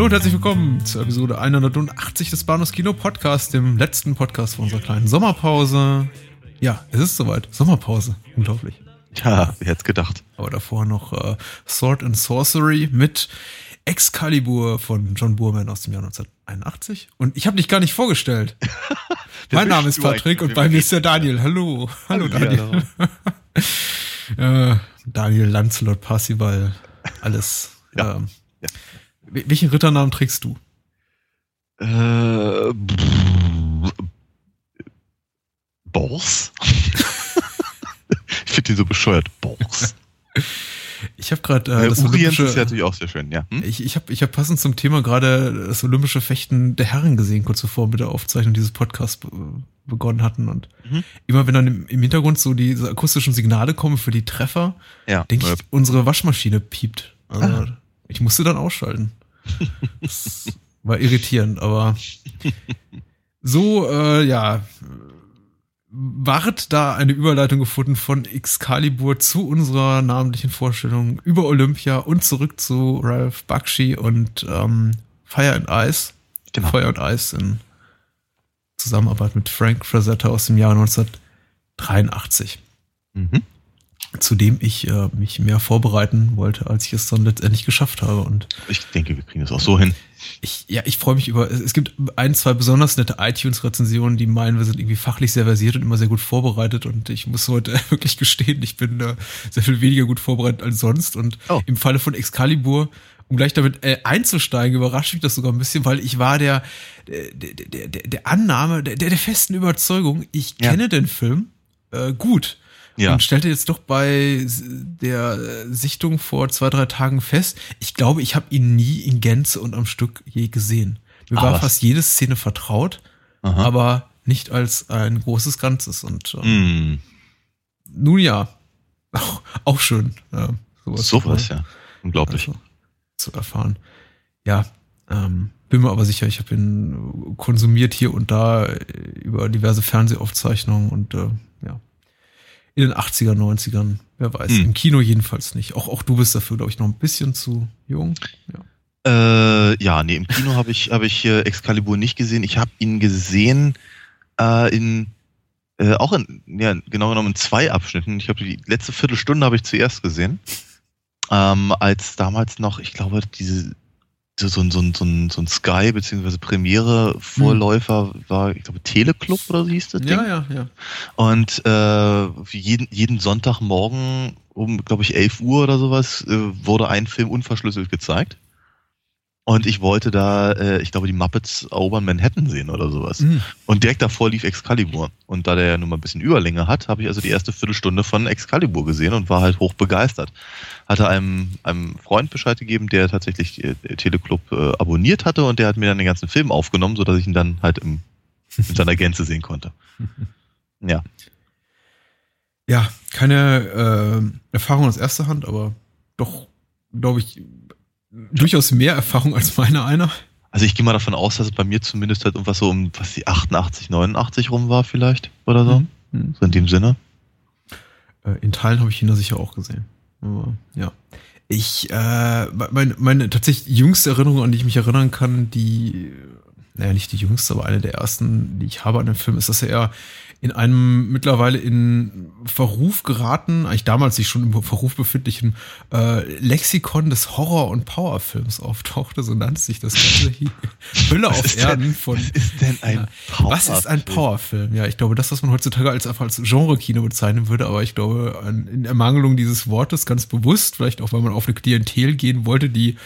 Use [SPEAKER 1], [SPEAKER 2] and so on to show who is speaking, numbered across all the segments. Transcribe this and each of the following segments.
[SPEAKER 1] Hallo und herzlich willkommen zur Episode 180 des Bahnhofs Kino Podcast, dem letzten Podcast vor unserer kleinen Sommerpause. Ja, es ist soweit. Sommerpause. Unglaublich.
[SPEAKER 2] Ja, wer hätte gedacht.
[SPEAKER 1] Aber davor noch äh, Sword and Sorcery mit Excalibur von John Boorman aus dem Jahr 1981. Und ich habe dich gar nicht vorgestellt. mein Name ist Patrick und bei mir ist der Daniel. Hallo. Hallo, Daniel. äh, Daniel Lancelot Parsival. Alles.
[SPEAKER 2] Ja.
[SPEAKER 1] Ähm, ja. Welchen Ritternamen trägst du?
[SPEAKER 2] Äh, Bors? ich finde den so bescheuert. Bors.
[SPEAKER 1] Ich habe gerade äh,
[SPEAKER 2] das Olympische ist ja natürlich auch sehr schön, ja.
[SPEAKER 1] Hm? Ich, ich habe ich hab passend zum Thema gerade das Olympische Fechten der Herren gesehen, kurz bevor mit der Aufzeichnung dieses Podcasts begonnen hatten. Und mhm. immer wenn dann im, im, Hintergrund so diese akustischen Signale kommen für die Treffer,
[SPEAKER 2] ja.
[SPEAKER 1] denke ich, unsere Waschmaschine piept. Also ah. ich musste dann ausschalten. Das war irritierend, aber so, äh, ja, ward da eine Überleitung gefunden von Excalibur zu unserer namentlichen Vorstellung über Olympia und zurück zu Ralph Bakshi und ähm, Fire and Ice. Genau. Feuer und Eis in Zusammenarbeit mit Frank Frazetta aus dem Jahr 1983. Mhm zu dem ich äh, mich mehr vorbereiten wollte, als ich es dann letztendlich geschafft habe. Und
[SPEAKER 2] ich denke, wir kriegen das auch so hin.
[SPEAKER 1] Ich, ja, ich freue mich über. Es gibt ein, zwei besonders nette iTunes-Rezensionen, die meinen, wir sind irgendwie fachlich sehr versiert und immer sehr gut vorbereitet. Und ich muss heute wirklich gestehen, ich bin äh, sehr viel weniger gut vorbereitet als sonst. Und oh. im Falle von Excalibur um gleich damit äh, einzusteigen, überrascht mich das sogar ein bisschen, weil ich war der, der, der, der, der Annahme, der, der festen Überzeugung, ich ja. kenne den Film äh, gut. Ja. Und stellte jetzt doch bei der Sichtung vor zwei, drei Tagen fest, ich glaube, ich habe ihn nie in Gänze und am Stück je gesehen. Mir Ach, war was? fast jede Szene vertraut, Aha. aber nicht als ein großes Ganzes. Und ähm, mm. nun ja, auch, auch schön. Ja,
[SPEAKER 2] sowas, sowas ja. Unglaublich. Also,
[SPEAKER 1] zu erfahren. Ja, ähm, bin mir aber sicher, ich habe ihn konsumiert hier und da über diverse Fernsehaufzeichnungen und äh, in den 80er, 90ern. Wer weiß. Hm. Im Kino jedenfalls nicht. Auch, auch du bist dafür, glaube ich, noch ein bisschen zu jung.
[SPEAKER 2] Ja. Äh, ja, nee, im Kino habe ich, hab ich äh, Excalibur nicht gesehen. Ich habe ihn gesehen äh, in äh, auch in, ja, genau genommen in zwei Abschnitten. Ich habe die letzte Viertelstunde habe ich zuerst gesehen. Ähm, als damals noch, ich glaube, diese so, so, so, so, ein, so ein Sky bzw. Premiere-Vorläufer hm. war, ich glaube, Teleclub oder so hieß das Ding.
[SPEAKER 1] Ja, ja, ja.
[SPEAKER 2] Und äh, jeden, jeden Sonntagmorgen um, glaube ich, 11 Uhr oder sowas äh, wurde ein Film unverschlüsselt gezeigt. Und ich wollte da, äh, ich glaube, die Muppets erobern Manhattan sehen oder sowas. Mhm. Und direkt davor lief Excalibur. Und da der ja nun mal ein bisschen Überlänge hat, habe ich also die erste Viertelstunde von Excalibur gesehen und war halt hoch begeistert. Hatte einem, einem Freund Bescheid gegeben, der tatsächlich äh, Teleclub äh, abonniert hatte und der hat mir dann den ganzen Film aufgenommen, sodass ich ihn dann halt im, in seiner Gänze sehen konnte. Ja.
[SPEAKER 1] Ja, keine äh, Erfahrung aus erster Hand, aber doch, glaube ich, durchaus mehr Erfahrung als meine einer.
[SPEAKER 2] Also ich gehe mal davon aus, dass es bei mir zumindest halt irgendwas so um was die 88, 89 rum war vielleicht oder so. Mhm. So in dem Sinne.
[SPEAKER 1] Äh, in Teilen habe ich ihn da sicher auch gesehen. Aber ja. Ich, äh, meine, meine tatsächlich jüngste Erinnerung, an die ich mich erinnern kann, die, naja, nicht die jüngste, aber eine der ersten, die ich habe an dem Film, ist, dass er in einem mittlerweile in Verruf geraten, eigentlich damals sich schon im Verruf befindlichen äh, Lexikon des Horror- und Powerfilms auftauchte, so nannte sich das Ganze hier. Hölle was auf Erden denn, von.
[SPEAKER 2] Was ist denn ein
[SPEAKER 1] Powerfilm? Was ist ein Powerfilm? Ja, ich glaube, das, was man heutzutage als einfach als Genre-Kino bezeichnen würde, aber ich glaube, in Ermangelung dieses Wortes ganz bewusst, vielleicht auch, weil man auf eine Klientel gehen wollte, die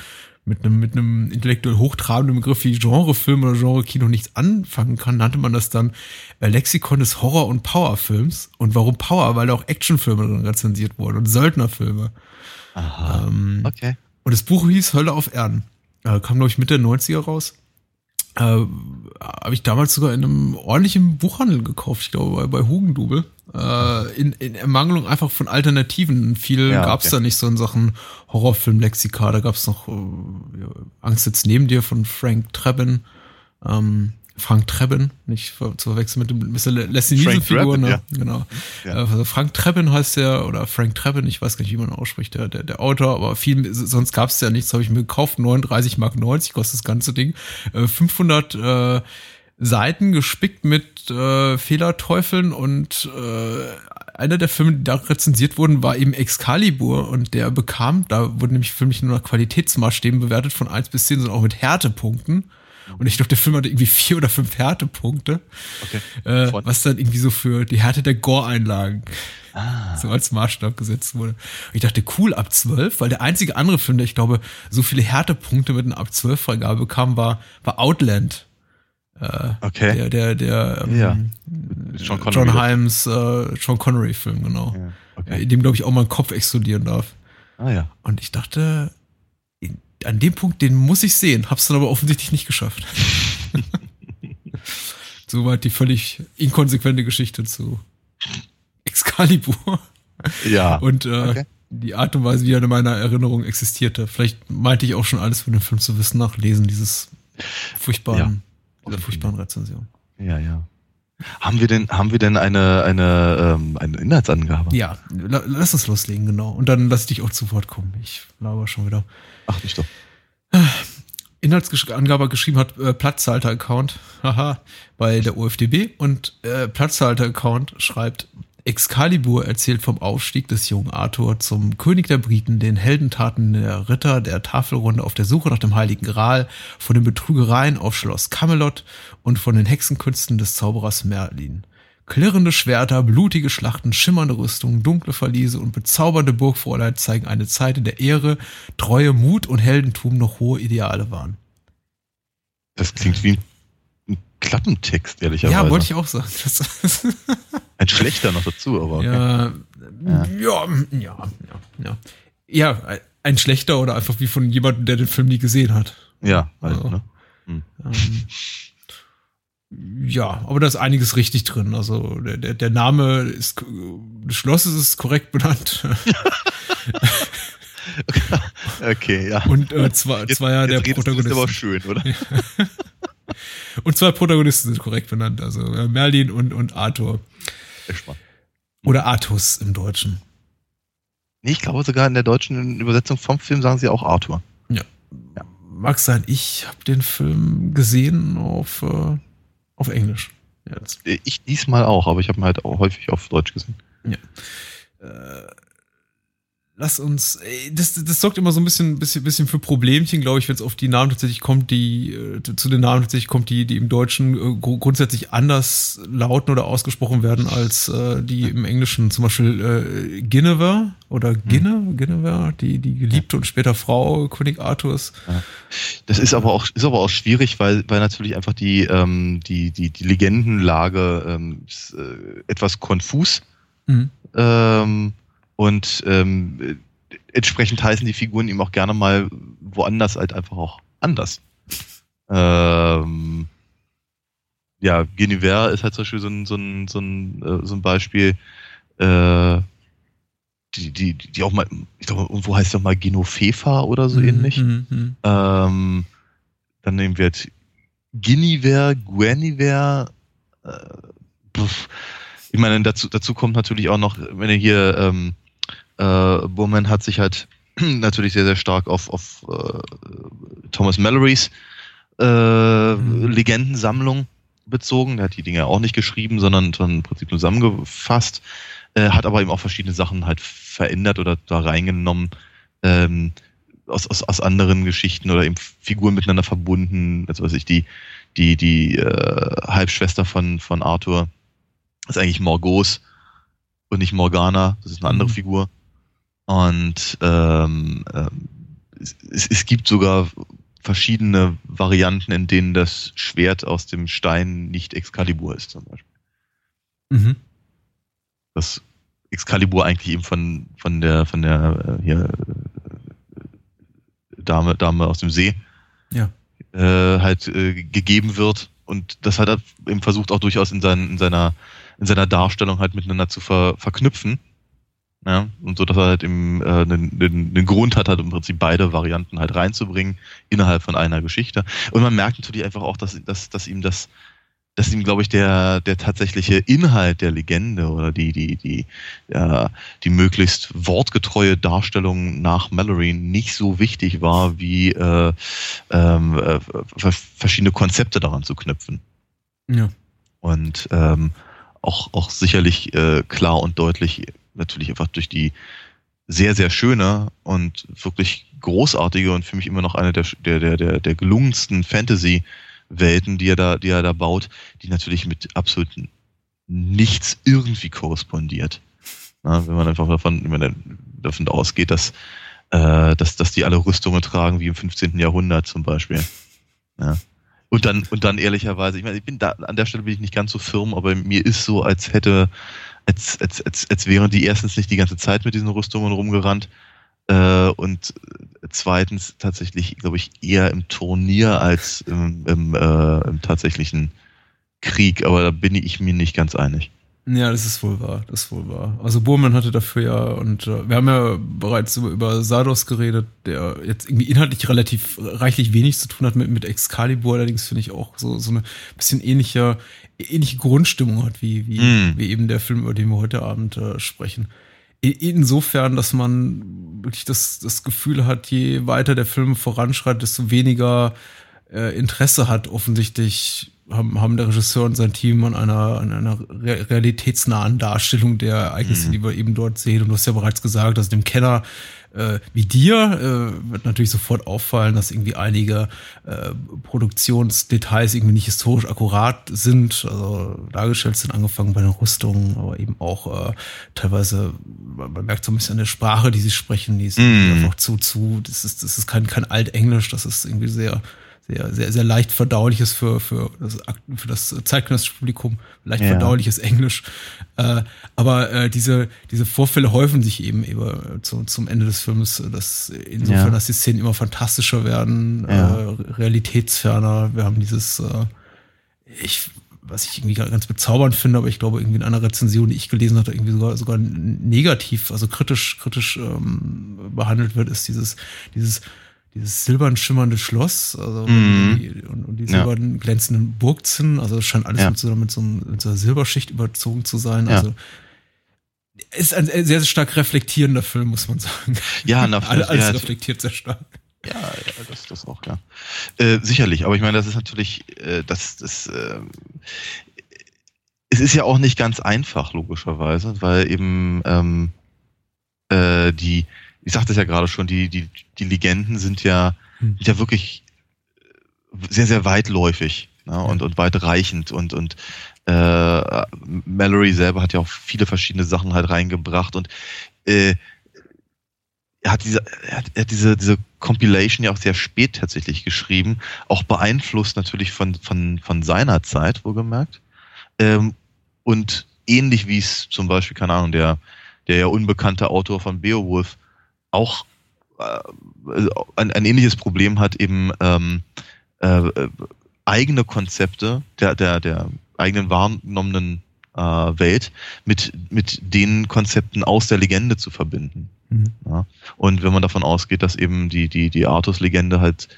[SPEAKER 1] mit einem, mit einem intellektuell hochtrabenden Begriff wie Genrefilm oder Genre-Kino nichts anfangen kann, nannte man das dann äh, Lexikon des Horror- und Powerfilms. Und warum Power? Weil da auch Actionfilme drin rezensiert wurden und Söldnerfilme.
[SPEAKER 2] Aha. Ähm, okay.
[SPEAKER 1] Und das Buch hieß Hölle auf Erden. Äh, kam, glaube ich, Mitte der 90er raus. Äh, habe ich damals sogar in einem ordentlichen Buchhandel gekauft, ich glaube bei, bei Hugendubel. Äh, in, in Ermangelung einfach von Alternativen. Viel
[SPEAKER 2] Ja,
[SPEAKER 1] gab's
[SPEAKER 2] okay.
[SPEAKER 1] da nicht so in Sachen Horrorfilm-Lexika. Da gab's noch äh, Angst jetzt neben dir von Frank Trebin. Ähm, Frank Trebin, nicht zu verwechseln mit dem Nielsen-Figur,
[SPEAKER 2] Drebin,
[SPEAKER 1] ne?
[SPEAKER 2] ja.
[SPEAKER 1] Genau.
[SPEAKER 2] Ja.
[SPEAKER 1] Äh, Also Frank Trebin heißt der, oder Frank Trebin, ich weiß gar nicht, wie man ausspricht, der, der, der Autor, aber viel, sonst gab's ja nichts, habe ich mir gekauft, 39 Mark 90 kostet das ganze Ding. Äh, 500 äh, Seiten gespickt mit äh, Fehlerteufeln und äh, einer der Filme, die da rezensiert wurden, war eben Excalibur und der bekam, da wurde nämlich Film nicht nur nach Qualitätsmaßstäben bewertet von 1 bis 10, sondern auch mit Härtepunkten. Und ich glaube, der Film hatte irgendwie vier oder fünf Härtepunkte.
[SPEAKER 2] Okay.
[SPEAKER 1] Äh, was dann irgendwie so für die Härte der Gore-Einlagen
[SPEAKER 2] Ah.
[SPEAKER 1] so als Maßstab gesetzt wurde. Und ich dachte, cool, ab 12, weil der einzige andere Film, der ich glaube, so viele Härtepunkte mit einer ab 12 Freigabe bekam, war, war Outland. Äh,
[SPEAKER 2] Okay.
[SPEAKER 1] Der, der, der, ähm,
[SPEAKER 2] Ja. Sean Connery.
[SPEAKER 1] John Himes, äh, John Connery Film, genau.
[SPEAKER 2] Ja,
[SPEAKER 1] Äh,
[SPEAKER 2] okay.
[SPEAKER 1] In dem, glaube ich, auch mal ein Kopf explodieren darf.
[SPEAKER 2] Ah ja.
[SPEAKER 1] Und ich dachte, an dem Punkt, den muss ich sehen, hab's dann aber offensichtlich nicht geschafft. Soweit die völlig inkonsequente Geschichte zu Excalibur.
[SPEAKER 2] Ja.
[SPEAKER 1] Und äh,
[SPEAKER 2] Okay.
[SPEAKER 1] die Art und Weise, wie er in meiner Erinnerung existierte. Vielleicht meinte ich auch schon alles von dem Film zu wissen nach Lesen dieses furchtbaren, dieser furchtbaren Rezension.
[SPEAKER 2] ja, ja. Haben wir denn, haben wir denn eine, eine, ähm, eine Inhaltsangabe?
[SPEAKER 1] Ja, la, lass uns loslegen, genau. Und dann lass dich auch zu Wort kommen. Ich laber schon wieder.
[SPEAKER 2] Ach, nicht doch.
[SPEAKER 1] Inhaltsangabe geschrieben hat äh, Platzhalter-Account, haha, bei der OFDB und äh, Platzhalter-Account schreibt, Excalibur erzählt vom Aufstieg des jungen Arthur zum König der Briten, den Heldentaten der Ritter der Tafelrunde auf der Suche nach dem Heiligen Gral, von den Betrügereien auf Schloss Camelot und von den Hexenkünsten des Zauberers Merlin. Klirrende Schwerter, blutige Schlachten, schimmernde Rüstungen, dunkle Verliese und bezaubernde Burgfräulein zeigen eine Zeit, in der Ehre, Treue, Mut und Heldentum noch hohe Ideale waren.
[SPEAKER 2] Das klingt wie ein Klappentext, ehrlicherweise.
[SPEAKER 1] Ja, wollte ich auch sagen. Das,
[SPEAKER 2] Ein schlechter noch dazu, aber okay.
[SPEAKER 1] ja, ja, ja, ja, ja. Ein schlechter oder einfach wie von jemandem, der den Film nie gesehen hat.
[SPEAKER 2] Ja, halt,
[SPEAKER 1] Also.
[SPEAKER 2] ne?
[SPEAKER 1] Ähm, ja, aber da ist einiges richtig drin. Also der, der, der Name ist, des Schlosses ist korrekt benannt.
[SPEAKER 2] Okay, ja.
[SPEAKER 1] Und äh, zwei, zwei ja der
[SPEAKER 2] jetzt redest du, ist aber schön, oder?
[SPEAKER 1] Und zwei Protagonisten sind korrekt benannt. Also äh, Merlin und, und Arthur. Oder Artus im Deutschen.
[SPEAKER 2] Nee, ich glaube sogar in der deutschen Übersetzung vom Film sagen sie auch Arthur.
[SPEAKER 1] Mag sein, ich habe den Film gesehen auf, äh, auf Englisch. Ja,
[SPEAKER 2] Äh, Ich diesmal auch, aber ich habe ihn halt auch häufig auf Deutsch gesehen.
[SPEAKER 1] äh, lass uns, das, das sorgt immer so ein bisschen, bisschen, bisschen für Problemchen, glaube ich, wenn es auf die Namen tatsächlich kommt, die, äh, zu den Namen tatsächlich kommt, die, die im Deutschen äh, gru- grundsätzlich anders lauten oder ausgesprochen werden als äh, die im Englischen. Zum Beispiel äh, Guinevere oder Ginne, Guinevere, die, die geliebte und später Frau König Arthurs.
[SPEAKER 2] Das ist aber auch, ist aber auch schwierig, weil, weil natürlich einfach die, ähm, die, die, die Legendenlage ähm, ist, äh, etwas konfus.
[SPEAKER 1] Mhm.
[SPEAKER 2] Ähm, und ähm, äh, entsprechend heißen die Figuren ihm auch gerne mal woanders halt einfach auch anders. Ähm, ja, Guinevere ist halt zum Beispiel so ein, so ein, so ein, äh, so ein Beispiel, äh, die, die, die auch mal, ich glaube, irgendwo heißt es auch mal Genofefa oder so ähnlich.
[SPEAKER 1] Mhm, mhm.
[SPEAKER 2] Ähm, dann nehmen wir jetzt Guinevere, Guinevere. Äh, ich meine, dazu, dazu kommt natürlich auch noch, wenn ihr hier, ähm, äh, Bowman hat sich halt natürlich sehr, sehr stark auf, auf äh, Thomas Mallorys äh,
[SPEAKER 1] Mhm.
[SPEAKER 2] Legendensammlung bezogen. Der hat die Dinge auch nicht geschrieben, sondern, sondern im Prinzip nur zusammengefasst. Äh, hat aber eben auch verschiedene Sachen halt verändert oder da reingenommen. Ähm, aus, aus, aus anderen Geschichten oder eben Figuren miteinander verbunden. Also was ich, die, die, die äh, Halbschwester von, von Arthur ist eigentlich Morgos und nicht Morgana. Das ist eine andere
[SPEAKER 1] Mhm.
[SPEAKER 2] Figur. Und ähm, ähm, es, es, gibt sogar verschiedene Varianten, in denen das Schwert aus dem Stein nicht Excalibur ist, zum Beispiel.
[SPEAKER 1] Mhm.
[SPEAKER 2] dass Excalibur eigentlich eben von, von der, von der äh, hier, äh, Dame, Dame aus dem See
[SPEAKER 1] Ja.
[SPEAKER 2] äh, halt äh, gegeben wird und das hat er eben versucht auch durchaus in, sein, in, seiner, in seiner Darstellung halt miteinander zu ver, verknüpfen. Ja, und so, dass er halt äh, einen, einen Grund hat, halt im Prinzip beide Varianten halt reinzubringen innerhalb von einer Geschichte. Und man merkt natürlich einfach auch, dass, dass, dass ihm das, dass ihm, glaube ich, der, der tatsächliche Inhalt der Legende oder die, die, die, äh, die möglichst wortgetreue Darstellung nach Mallory nicht so wichtig war, wie äh, ähm, äh, verschiedene Konzepte daran zu knüpfen. Ja. Und ähm, auch, auch sicherlich äh, klar und deutlich natürlich einfach durch die sehr, sehr schöne und wirklich großartige und für mich immer noch eine der, der, der, der gelungensten Fantasy-Welten, die er da, die er da baut, die natürlich mit absolut nichts irgendwie korrespondiert. Ja, wenn man einfach davon, wenn man davon ausgeht, dass, äh, dass, dass die alle Rüstungen tragen wie im 15. Jahrhundert zum Beispiel. Ja. Und dann, und dann ehrlicherweise, ich meine, ich bin da, an der Stelle bin ich nicht ganz so firm, aber mir ist so, als hätte, als, als, als, als wären die erstens nicht die ganze Zeit mit diesen Rüstungen rumgerannt äh, und zweitens tatsächlich, glaube ich, eher im Turnier als im, im, äh, im tatsächlichen Krieg, aber da bin ich mir nicht ganz einig.
[SPEAKER 1] Ja, das ist wohl wahr, das ist wohl wahr. Also Burman hatte dafür ja, und äh, wir haben ja bereits über, über Sardos geredet, der jetzt irgendwie inhaltlich relativ reichlich wenig zu tun hat mit, mit Excalibur, allerdings finde ich auch so, so eine bisschen ähnliche, ähnliche Grundstimmung hat, wie, wie, mm. wie eben der Film, über den wir heute Abend äh, sprechen. Insofern, dass man wirklich das, das Gefühl hat, je weiter der Film voranschreitet, desto weniger äh, Interesse hat offensichtlich haben, haben der Regisseur und sein Team an einer, an einer realitätsnahen Darstellung der Ereignisse, mhm. die wir eben dort sehen. Und du hast ja bereits gesagt, dass dem Kenner äh, wie dir äh, wird natürlich sofort auffallen, dass irgendwie einige äh, Produktionsdetails irgendwie nicht historisch akkurat sind, also dargestellt sind, angefangen bei den Rüstungen, aber eben auch äh, teilweise, man merkt so ein bisschen an der Sprache, die sie sprechen, die ist mm. einfach zu, zu, das ist, das ist kein, kein Altenglisch, das ist irgendwie sehr, sehr, sehr, sehr leicht verdauliches für, für, das, für das zeitgenössische Publikum, leicht ja. verdauliches Englisch. Äh, aber äh, diese, diese Vorfälle häufen sich eben eben zu, zum Ende des Films, dass insofern, ja. dass die Szenen immer fantastischer werden, ja. äh, realitätsferner. Wir haben dieses, äh, ich, was ich irgendwie ganz bezaubernd finde, aber ich glaube, irgendwie in einer Rezension, die ich gelesen hatte, irgendwie sogar, sogar negativ, also kritisch, kritisch ähm, behandelt wird, ist dieses, dieses dieses silbern schimmernde Schloss also mm. die, und, und, die silbernen ja. glänzenden Burgzinnen. Also es scheint alles ja. mit, so, mit, so, einer Silberschicht überzogen zu sein. Ja. Also ist ein sehr, sehr stark reflektierender Film, muss man sagen.
[SPEAKER 2] Ja, na,
[SPEAKER 1] alles, alles ja, reflektiert sehr stark.
[SPEAKER 2] Ja, ja, das, das auch, ja. Äh, sicherlich, aber ich meine, das ist natürlich, äh, das, das, äh, es ist ja auch nicht ganz einfach, logischerweise, weil eben ähm, äh, die, ich sagte es ja gerade schon, die, die, die Legenden sind ja, hm. ja wirklich sehr, sehr weitläufig ne, und, und weitreichend und, und äh, Mallory selber hat ja auch viele verschiedene Sachen halt reingebracht und äh, er hat diese, er hat, er hat diese, diese Compilation ja auch sehr spät tatsächlich geschrieben, auch beeinflusst natürlich von, von, von seiner Zeit, wohlgemerkt. Ähm, und ähnlich wie es zum Beispiel, keine Ahnung, der, der ja unbekannte Autor von Beowulf auch äh, ein, ein, ähnliches Problem hat, eben ähm, äh, eigene Konzepte der, der, der eigenen wahrgenommenen äh, Welt mit, mit den Konzepten aus der Legende zu verbinden. Mhm. Ja? Und wenn man davon ausgeht, dass eben die, die, die Artus-Legende halt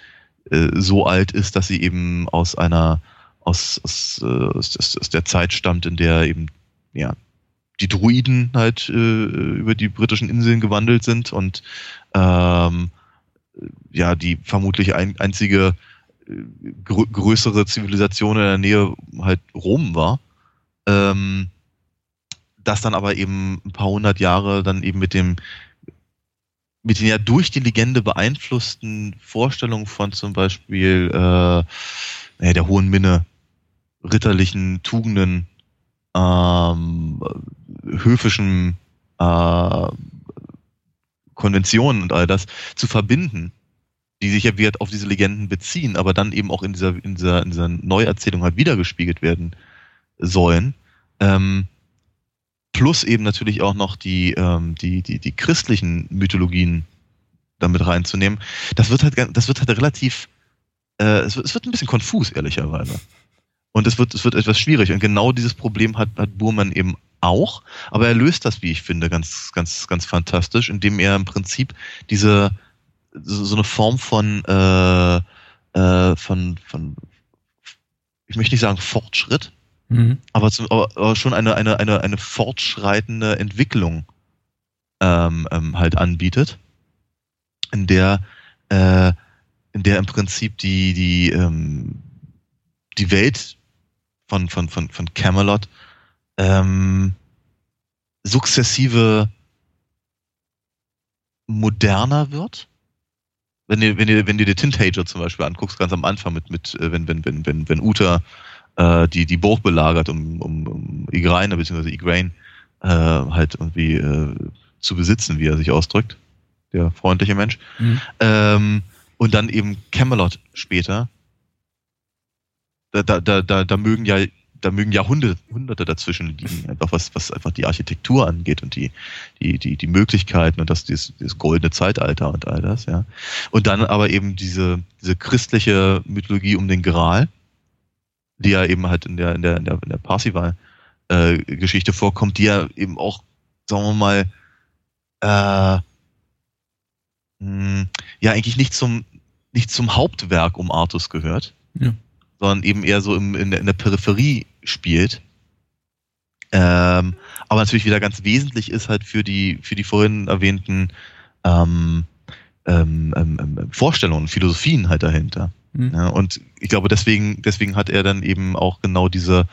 [SPEAKER 2] äh, so alt ist, dass sie eben aus einer aus, aus, äh, aus, aus der Zeit stammt, in der eben ja, die Druiden halt äh, über die britischen Inseln gewandelt sind und ähm, ja, die vermutlich ein, einzige äh, grö größere Zivilisation in der Nähe halt Rom war. Ähm, das dann aber eben ein paar hundert Jahre dann eben mit dem mit den ja durch die Legende beeinflussten Vorstellungen von zum Beispiel äh, der hohen Minne, ritterlichen Tugenden, ähm, höfischen äh, Konventionen und all das zu verbinden, die sich ja wieder auf diese Legenden beziehen, aber dann eben auch in dieser, in dieser, in dieser Neuerzählung halt wiedergespiegelt werden sollen. Ähm, plus eben natürlich auch noch die, ähm, die, die, die christlichen Mythologien damit reinzunehmen. Das wird halt, das wird halt relativ, äh, es, es wird ein bisschen konfus, ehrlicherweise. Und es wird, es wird etwas schwierig. Und genau dieses Problem hat, hat Burman eben auch. Aber er löst das, wie ich finde, ganz, ganz, ganz fantastisch, indem er im Prinzip diese, so, so eine Form von, äh, äh, von, von, ich möchte nicht sagen Fortschritt, mhm. aber, zum, aber, aber, schon eine, eine, eine, eine fortschreitende Entwicklung ähm, ähm, halt anbietet, in der, äh, in der im Prinzip die, die, ähm, die Welt von, von, von, von Camelot ähm, sukzessive moderner wird. Wenn du, wenn du, wenn du dir Tintager zum Beispiel anguckst, ganz am Anfang mit, mit äh, wenn, wenn, wenn, wenn, wenn Uta äh, die, die Burg belagert, um, um, um Igraine bzw. Igraine äh, halt irgendwie äh, zu besitzen, wie er sich ausdrückt, der freundliche Mensch. Mhm. Ähm, und dann eben Camelot später. Da, da, da, da, da mögen ja da mögen Jahrhunderte Hunderte dazwischen liegen, einfach was, was einfach die Architektur angeht und die, die, die, die Möglichkeiten und das, dieses, dieses goldene Zeitalter und all das, ja. Und dann aber eben diese, diese christliche Mythologie um den Gral, die ja eben halt in der, in der, in der, in der Parsival-Geschichte äh, vorkommt, die ja eben auch, sagen wir mal, äh, mh, hm, ja eigentlich nicht zum, nicht zum Hauptwerk um Artus gehört. Ja sondern eben eher so im, in, der, in der Peripherie spielt. Ähm, aber natürlich wieder ganz wesentlich ist halt für die, für die vorhin erwähnten ähm, ähm, ähm, ähm Vorstellungen, Philosophien halt dahinter. Mhm. Ja, und ich glaube, deswegen, deswegen hat er dann eben auch genau diese,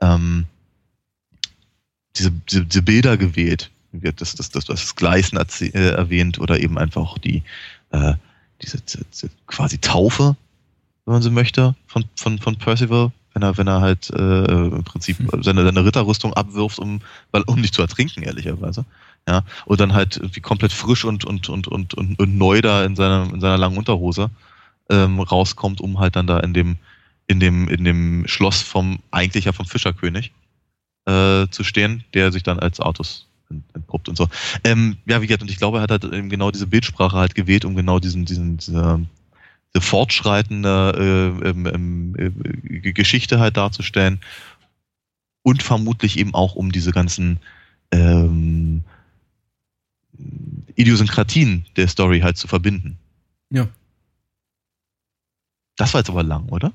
[SPEAKER 2] ähm, diese, diese, diese Bilder gewählt. Das, das, das, das Gleisen äh, erwähnt oder eben einfach auch die, äh, diese, diese quasi Taufe, wenn man so möchte, von, von, von Percival, wenn er, wenn er halt äh, im Prinzip hm. seine, seine Ritterrüstung abwirft, um, weil, um nicht zu ertrinken, ehrlicherweise. Ja, und dann halt irgendwie komplett frisch und, und, und, und, und, und neu da in seiner, in seiner langen Unterhose ähm, rauskommt, um halt dann da in dem, in dem, in dem Schloss vom, eigentlich ja vom Fischerkönig äh, zu stehen, der sich dann als Artus entpuppt und so. Ähm, ja, wie gesagt, und ich glaube, er hat halt eben genau diese Bildsprache halt gewählt, um genau diesen, diesen, diese, fortschreitende äh, ähm, äh, Geschichte halt darzustellen und vermutlich eben auch um diese ganzen ähm, Idiosynkratien der Story halt zu verbinden.
[SPEAKER 1] Ja.
[SPEAKER 2] Das war jetzt aber lang, oder?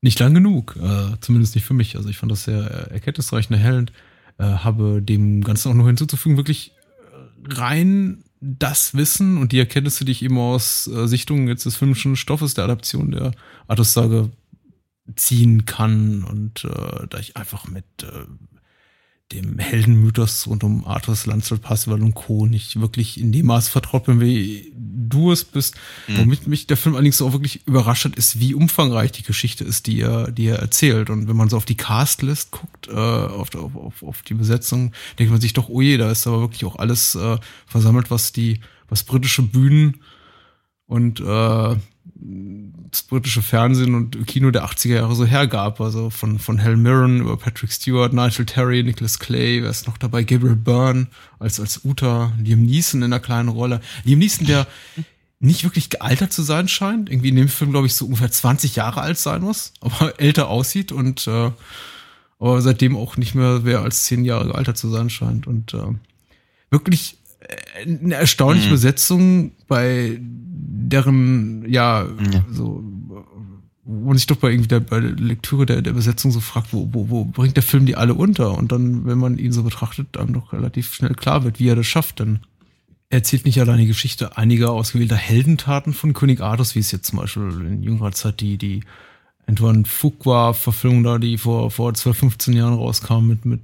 [SPEAKER 1] Nicht lang genug, äh, zumindest nicht für mich. Also ich fand das sehr erkenntnisreich und erhellend. Äh, habe dem Ganzen auch noch hinzuzufügen, wirklich rein das Wissen und die Erkenntnisse, die ich eben aus äh, Sichtungen jetzt des filmischen Stoffes der Adaption der Artus-Sage ziehen kann und äh, da ich einfach mit äh, dem Heldenmythos rund um Arthurs, Lancelot, Parzival und Co. nicht wirklich in dem Maß vertraut bin, wie du es bist. Mhm. Womit mich der Film allerdings auch wirklich überrascht hat, ist, wie umfangreich die Geschichte ist, die er, die er erzählt. Und wenn man so auf die Castlist guckt, äh, auf, auf, auf die Besetzung, denkt man sich doch, oh je, da ist aber wirklich auch alles äh, versammelt, was die, was britische Bühnen und äh, das britische Fernsehen und Kino der 80er Jahre so hergab. Also von, von Hal Mirren über Patrick Stewart, Nigel Terry, Nicholas Clay, wer ist noch dabei? Gabriel Byrne als, als Uta, Liam Neeson in einer kleinen Rolle. Liam Neeson, der nicht wirklich gealtert zu sein scheint. Irgendwie in dem Film, glaube ich, so ungefähr 20 Jahre alt sein muss, aber älter aussieht und äh, aber seitdem auch nicht mehr wer als 10 Jahre gealtert zu sein scheint. Und äh, wirklich eine erstaunliche mhm. Besetzung bei deren, ja, ja, so, wo man sich doch bei irgendwie der, bei der Lektüre der, der Besetzung so fragt, wo, wo, wo bringt der Film die alle unter? Und dann, wenn man ihn so betrachtet, dann doch relativ schnell klar wird, wie er das schafft, denn er erzählt nicht allein die Geschichte einiger ausgewählter Heldentaten von König Artus, wie es jetzt zum Beispiel in jüngerer Zeit die, die Antoine Fuqua-Verfilmung da, die vor, vor 12, 15 Jahren rauskam mit, mit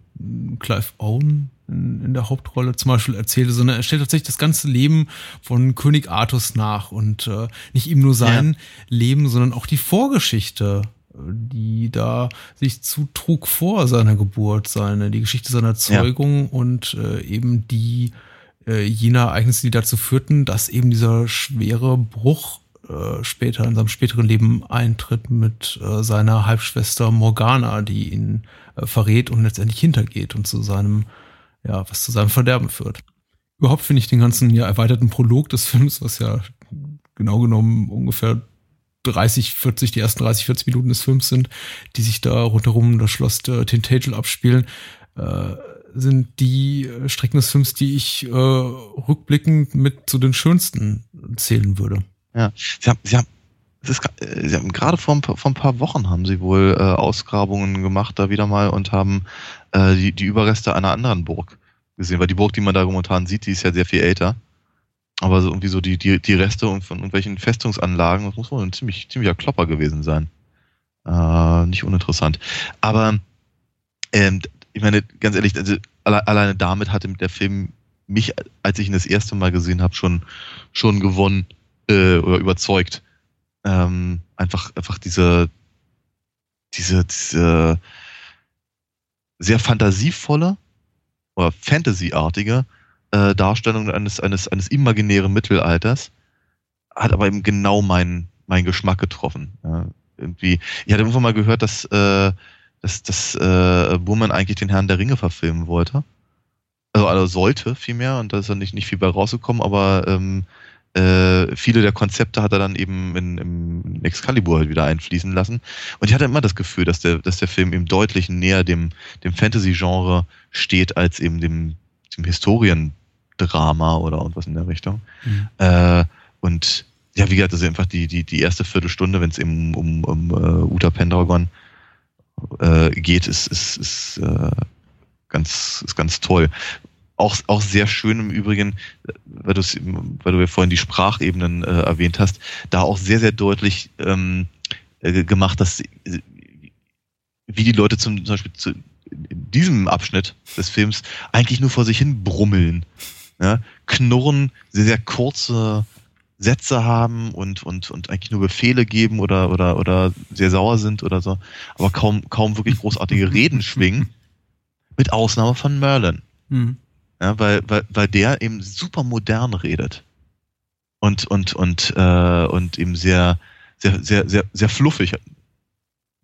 [SPEAKER 1] Clive Owen, in, in der Hauptrolle zum Beispiel erzählte, sondern er stellt tatsächlich das ganze Leben von König Artus nach und äh, nicht ihm nur sein ja. Leben, sondern auch die Vorgeschichte, die da sich zutrug vor seiner Geburt, seine, die Geschichte seiner Zeugung ja. und äh, eben die äh, jener Ereignisse, die dazu führten, dass eben dieser schwere Bruch äh, später in seinem späteren Leben eintritt mit äh, seiner Halbschwester Morgana, die ihn äh, verrät und letztendlich hintergeht und zu seinem ja, was zu seinem Verderben führt. Überhaupt finde ich den ganzen ja erweiterten Prolog des Films, was ja genau genommen ungefähr 30, 40, die ersten 30, 40 Minuten des Films sind, die sich da rundherum das Schloss der Tintagel abspielen, äh, sind die Strecken des Films, die ich äh, rückblickend mit zu den schönsten zählen würde.
[SPEAKER 2] Ja, sie haben, sie haben, ist, äh, sie haben gerade vor, vor ein paar Wochen haben sie wohl äh, Ausgrabungen gemacht da wieder mal und haben äh, die, die Überreste einer anderen Burg gesehen, weil die Burg, die man da momentan sieht, die ist ja sehr viel älter. Aber so irgendwie so die, die, die Reste von irgendwelchen Festungsanlagen, das muss wohl ein ziemlich, ziemlicher Klopper gewesen sein. Äh, nicht uninteressant. Aber ähm, ich meine, ganz ehrlich, also alle, alleine damit hatte der Film mich, als ich ihn das erste Mal gesehen habe, schon, schon gewonnen äh, oder überzeugt. Ähm, einfach, einfach diese, diese, diese sehr fantasievolle oder Fantasy-artige äh, Darstellung eines, eines, eines imaginären Mittelalters hat aber eben genau meinen, meinen Geschmack getroffen. Ja, irgendwie, ich hatte irgendwann mal gehört, dass, äh, dass, dass äh, Burman eigentlich den Herrn der Ringe verfilmen wollte. Also, also sollte vielmehr, und da ist dann nicht, nicht viel bei rausgekommen, aber ähm, äh, viele der Konzepte hat er dann eben in, in Excalibur halt wieder einfließen lassen. Und ich hatte immer das Gefühl, dass der, dass der Film eben deutlich näher dem, dem Fantasy-Genre steht, als eben dem, dem Historiendrama oder irgendwas in der Richtung. Mhm. Äh, und ja, wie gesagt, also einfach die, die, die erste Viertelstunde, wenn es eben um, um, um uh, Uta Pendragon äh, geht, ist, ist, ist, äh, ganz, ist ganz toll auch, auch sehr schön im Übrigen, weil, weil du ja vorhin die Sprachebenen äh, erwähnt hast, da auch sehr, sehr deutlich ähm, äh, gemacht, dass wie die Leute zum, zum Beispiel zu, in diesem Abschnitt des Films eigentlich nur vor sich hin brummeln, ja? knurren, sehr, sehr kurze Sätze haben und, und, und eigentlich nur Befehle geben oder, oder, oder sehr sauer sind oder so, aber kaum, kaum wirklich großartige Reden schwingen, mit Ausnahme von Merlin. Mhm. Ja, weil, weil, weil der eben super modern redet. Und, und, und, äh, und eben sehr, sehr, sehr, sehr, sehr fluffig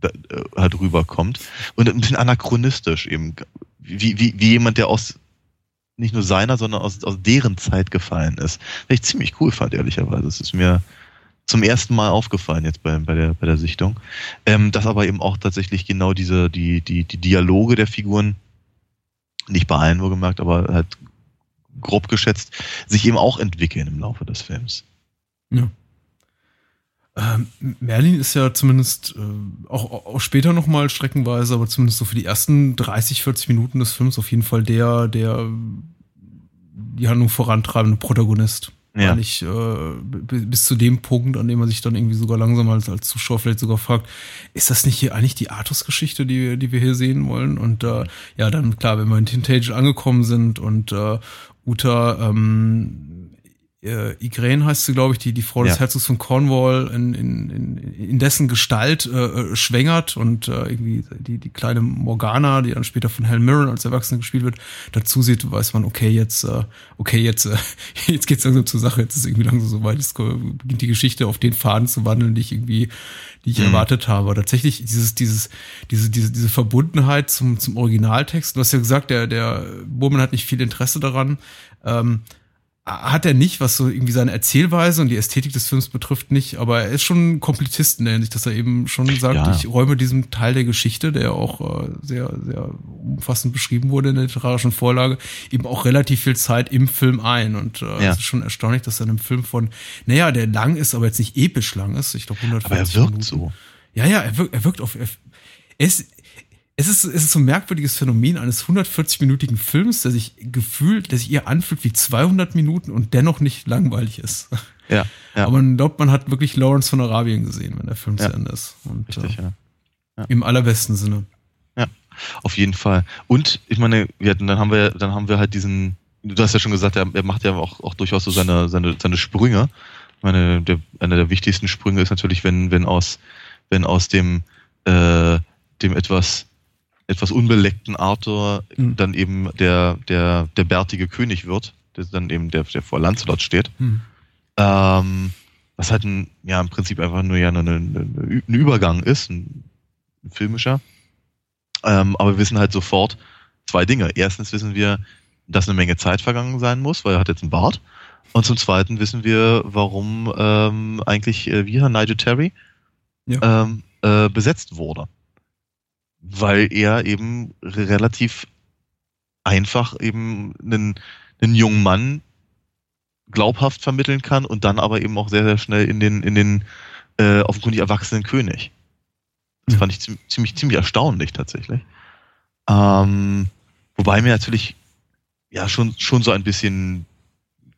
[SPEAKER 2] äh, halt rüberkommt. Und ein bisschen anachronistisch eben. Wie, wie, wie jemand, der aus nicht nur seiner, sondern aus, aus deren Zeit gefallen ist. Was ich ziemlich cool fand, ehrlicherweise. Das ist mir zum ersten Mal aufgefallen jetzt bei, bei, der, bei der Sichtung. Ähm, dass aber eben auch tatsächlich genau diese, die, die, die Dialoge der Figuren nicht bei allen wohlgemerkt, aber halt grob geschätzt, sich eben auch entwickeln im Laufe des Films.
[SPEAKER 1] Ja. Ähm, Merlin ist ja zumindest äh, auch, auch später nochmal streckenweise, aber zumindest so für die ersten 30, 40 Minuten des Films auf jeden Fall der, der die Handlung vorantreibende Protagonist. Ja. Ich äh, bis zu dem Punkt, an dem man sich dann irgendwie sogar langsam als, als Zuschauer vielleicht sogar fragt, ist das nicht hier eigentlich die Artus-Geschichte, die, die wir hier sehen wollen? Und äh, ja, dann klar, wenn wir in Tintage angekommen sind und äh, Uta ähm, äh, Igraine heißt sie, glaube ich, die, die Frau des Herzogs von Cornwall in, in, in, in dessen Gestalt äh, äh, schwängert und äh, irgendwie die, die kleine Morgana, die dann später von Helen Mirren als Erwachsene gespielt wird, dazu sieht, weiß man, okay, jetzt, äh, okay, jetzt, äh, jetzt geht's langsam zur Sache, jetzt ist irgendwie langsam so weit, es beginnt die Geschichte auf den Faden zu wandeln, die ich irgendwie, die ich mhm. erwartet habe. Aber tatsächlich dieses, dieses, diese, diese, diese Verbundenheit zum, zum Originaltext, du hast ja gesagt, der, der Burman hat nicht viel Interesse daran, ähm, hat er nicht, was so irgendwie seine Erzählweise und die Ästhetik des Films betrifft, nicht, aber er ist schon ein Komplettist in der Hinsicht, dass er eben schon sagt, ja. ich räume diesem Teil der Geschichte, der auch äh, sehr, sehr umfassend beschrieben wurde in der literarischen Vorlage, eben auch relativ viel Zeit im Film ein. Und äh, ja. es ist schon erstaunlich, dass er in einem Film von, naja, der lang ist, aber jetzt nicht episch lang ist, ich glaube 150
[SPEAKER 2] Aber er wirkt Minuten. so.
[SPEAKER 1] Ja, ja, er wirkt, er wirkt auf, er, ist, es ist, es ist so ein merkwürdiges Phänomen eines 140-minütigen Films, der sich gefühlt, der sich eher anfühlt wie 200 Minuten und dennoch nicht langweilig ist.
[SPEAKER 2] Ja. ja.
[SPEAKER 1] Aber man glaubt, man hat wirklich Lawrence von Arabien gesehen, wenn der Film ja. zu Ende ist. Und, Richtig, äh, ja. ja. Im allerbesten Sinne.
[SPEAKER 2] Ja, auf jeden Fall. Und ich meine, ja, dann haben wir, dann haben wir halt diesen, du hast ja schon gesagt, er, er macht ja auch, auch durchaus so seine, seine, seine Sprünge. Ich meine, der, einer der wichtigsten Sprünge ist natürlich, wenn, wenn aus, wenn aus dem, äh, dem etwas etwas unbeleckten Arthur mhm. dann eben der, der, der bärtige König wird, der dann eben der, der vor Lancelot steht. Mhm. Ähm, was halt ein, ja, im Prinzip einfach nur ja eine, ein Übergang ist, ein, ein filmischer. Ähm, aber wir wissen halt sofort zwei Dinge. Erstens wissen wir, dass eine Menge Zeit vergangen sein muss, weil er hat jetzt einen Bart. Und zum Zweiten wissen wir, warum ähm, eigentlich, äh, wie Nigel Terry, ja. ähm, äh, besetzt wurde. Weil er eben relativ einfach eben einen, einen jungen Mann glaubhaft vermitteln kann und dann aber eben auch sehr, sehr schnell in den, in den äh, offenkundig erwachsenen König. Das fand ich ziemlich, ziemlich erstaunlich tatsächlich. Ähm, wobei mir natürlich ja schon, schon so ein bisschen,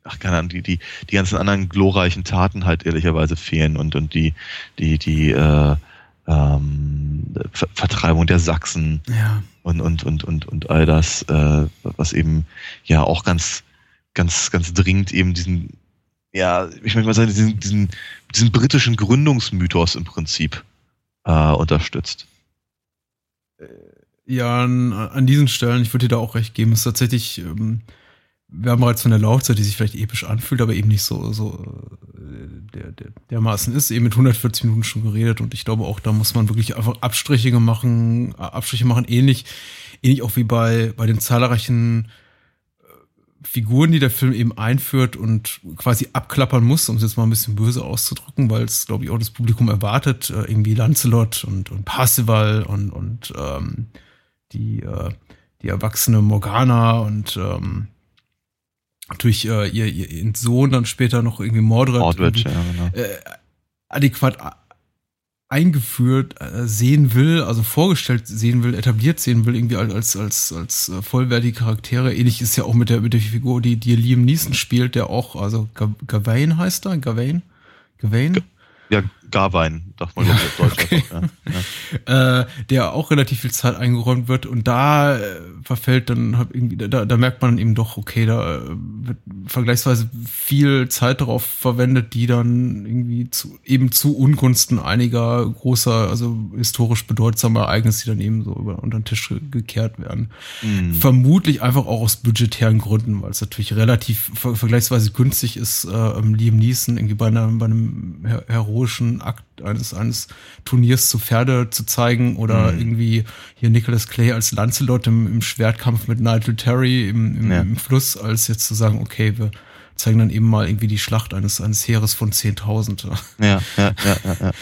[SPEAKER 2] ach keine Ahnung, die, die, die ganzen anderen glorreichen Taten halt ehrlicherweise fehlen und, und die, die, die äh, ähm, Ver Vertreibung der Sachsen
[SPEAKER 1] ja.
[SPEAKER 2] und, und, und, und, und all das, äh, was eben ja auch ganz, ganz, ganz dringend eben diesen, ja, ich möchte mal sagen, diesen, diesen, diesen britischen Gründungsmythos im Prinzip äh, unterstützt.
[SPEAKER 1] Äh, ja, an, an, diesen Stellen, ich würde dir da auch recht geben, ist tatsächlich, ähm, wir haben bereits von der Laufzeit, die sich vielleicht episch anfühlt, aber eben nicht so, so äh, der, der, dermaßen ist, eben mit 140 Minuten schon geredet und ich glaube auch, da muss man wirklich einfach Abstriche machen, Abstriche machen, ähnlich, ähnlich auch wie bei, bei den zahlreichen Figuren, die der Film eben einführt und quasi abklappern muss, um es jetzt mal ein bisschen böse auszudrücken, weil es, glaube ich, auch das Publikum erwartet, äh, irgendwie Lancelot und, und Parsival und, und ähm, die, äh, die erwachsene Morgana und ähm, natürlich äh, ihr, ihr Sohn dann später noch irgendwie Mordred,
[SPEAKER 2] Mordred ja, genau.
[SPEAKER 1] äh, adäquat eingeführt äh, sehen will, also vorgestellt sehen will, etabliert sehen will, irgendwie als, als, als äh, vollwertige Charaktere. Ähnlich ist ja auch mit der, mit der Figur, die, die Liam Neeson spielt, der auch, also Gawain heißt er, Gawain? Gawain?
[SPEAKER 2] Ja, Garwein, darf man auf Deutsch okay.
[SPEAKER 1] ja, ja. Äh, der auch relativ viel Zeit eingeräumt wird und da äh, verfällt dann halt irgendwie, da, da merkt man eben doch, okay, da äh, wird vergleichsweise viel Zeit darauf verwendet, die dann irgendwie zu, eben zu Ungunsten einiger großer, also historisch bedeutsamer Ereignisse, die dann eben so über unter den Tisch gekehrt werden. Mhm. Vermutlich einfach auch aus budgetären Gründen, weil es natürlich relativ ver vergleichsweise günstig ist, äh, Liam Neeson irgendwie bei, einer, bei einem her heroischen Akt eines, eines Turniers zu Pferde zu zeigen oder mhm. irgendwie hier Nicholas Clay als Lancelot im, im Schwertkampf mit Nigel Terry im, im, ja. im, Fluss, als jetzt zu sagen, okay, wir zeigen dann eben mal irgendwie die Schlacht eines, eines Heeres von 10.000.
[SPEAKER 2] Ja, ja, ja, ja. ja.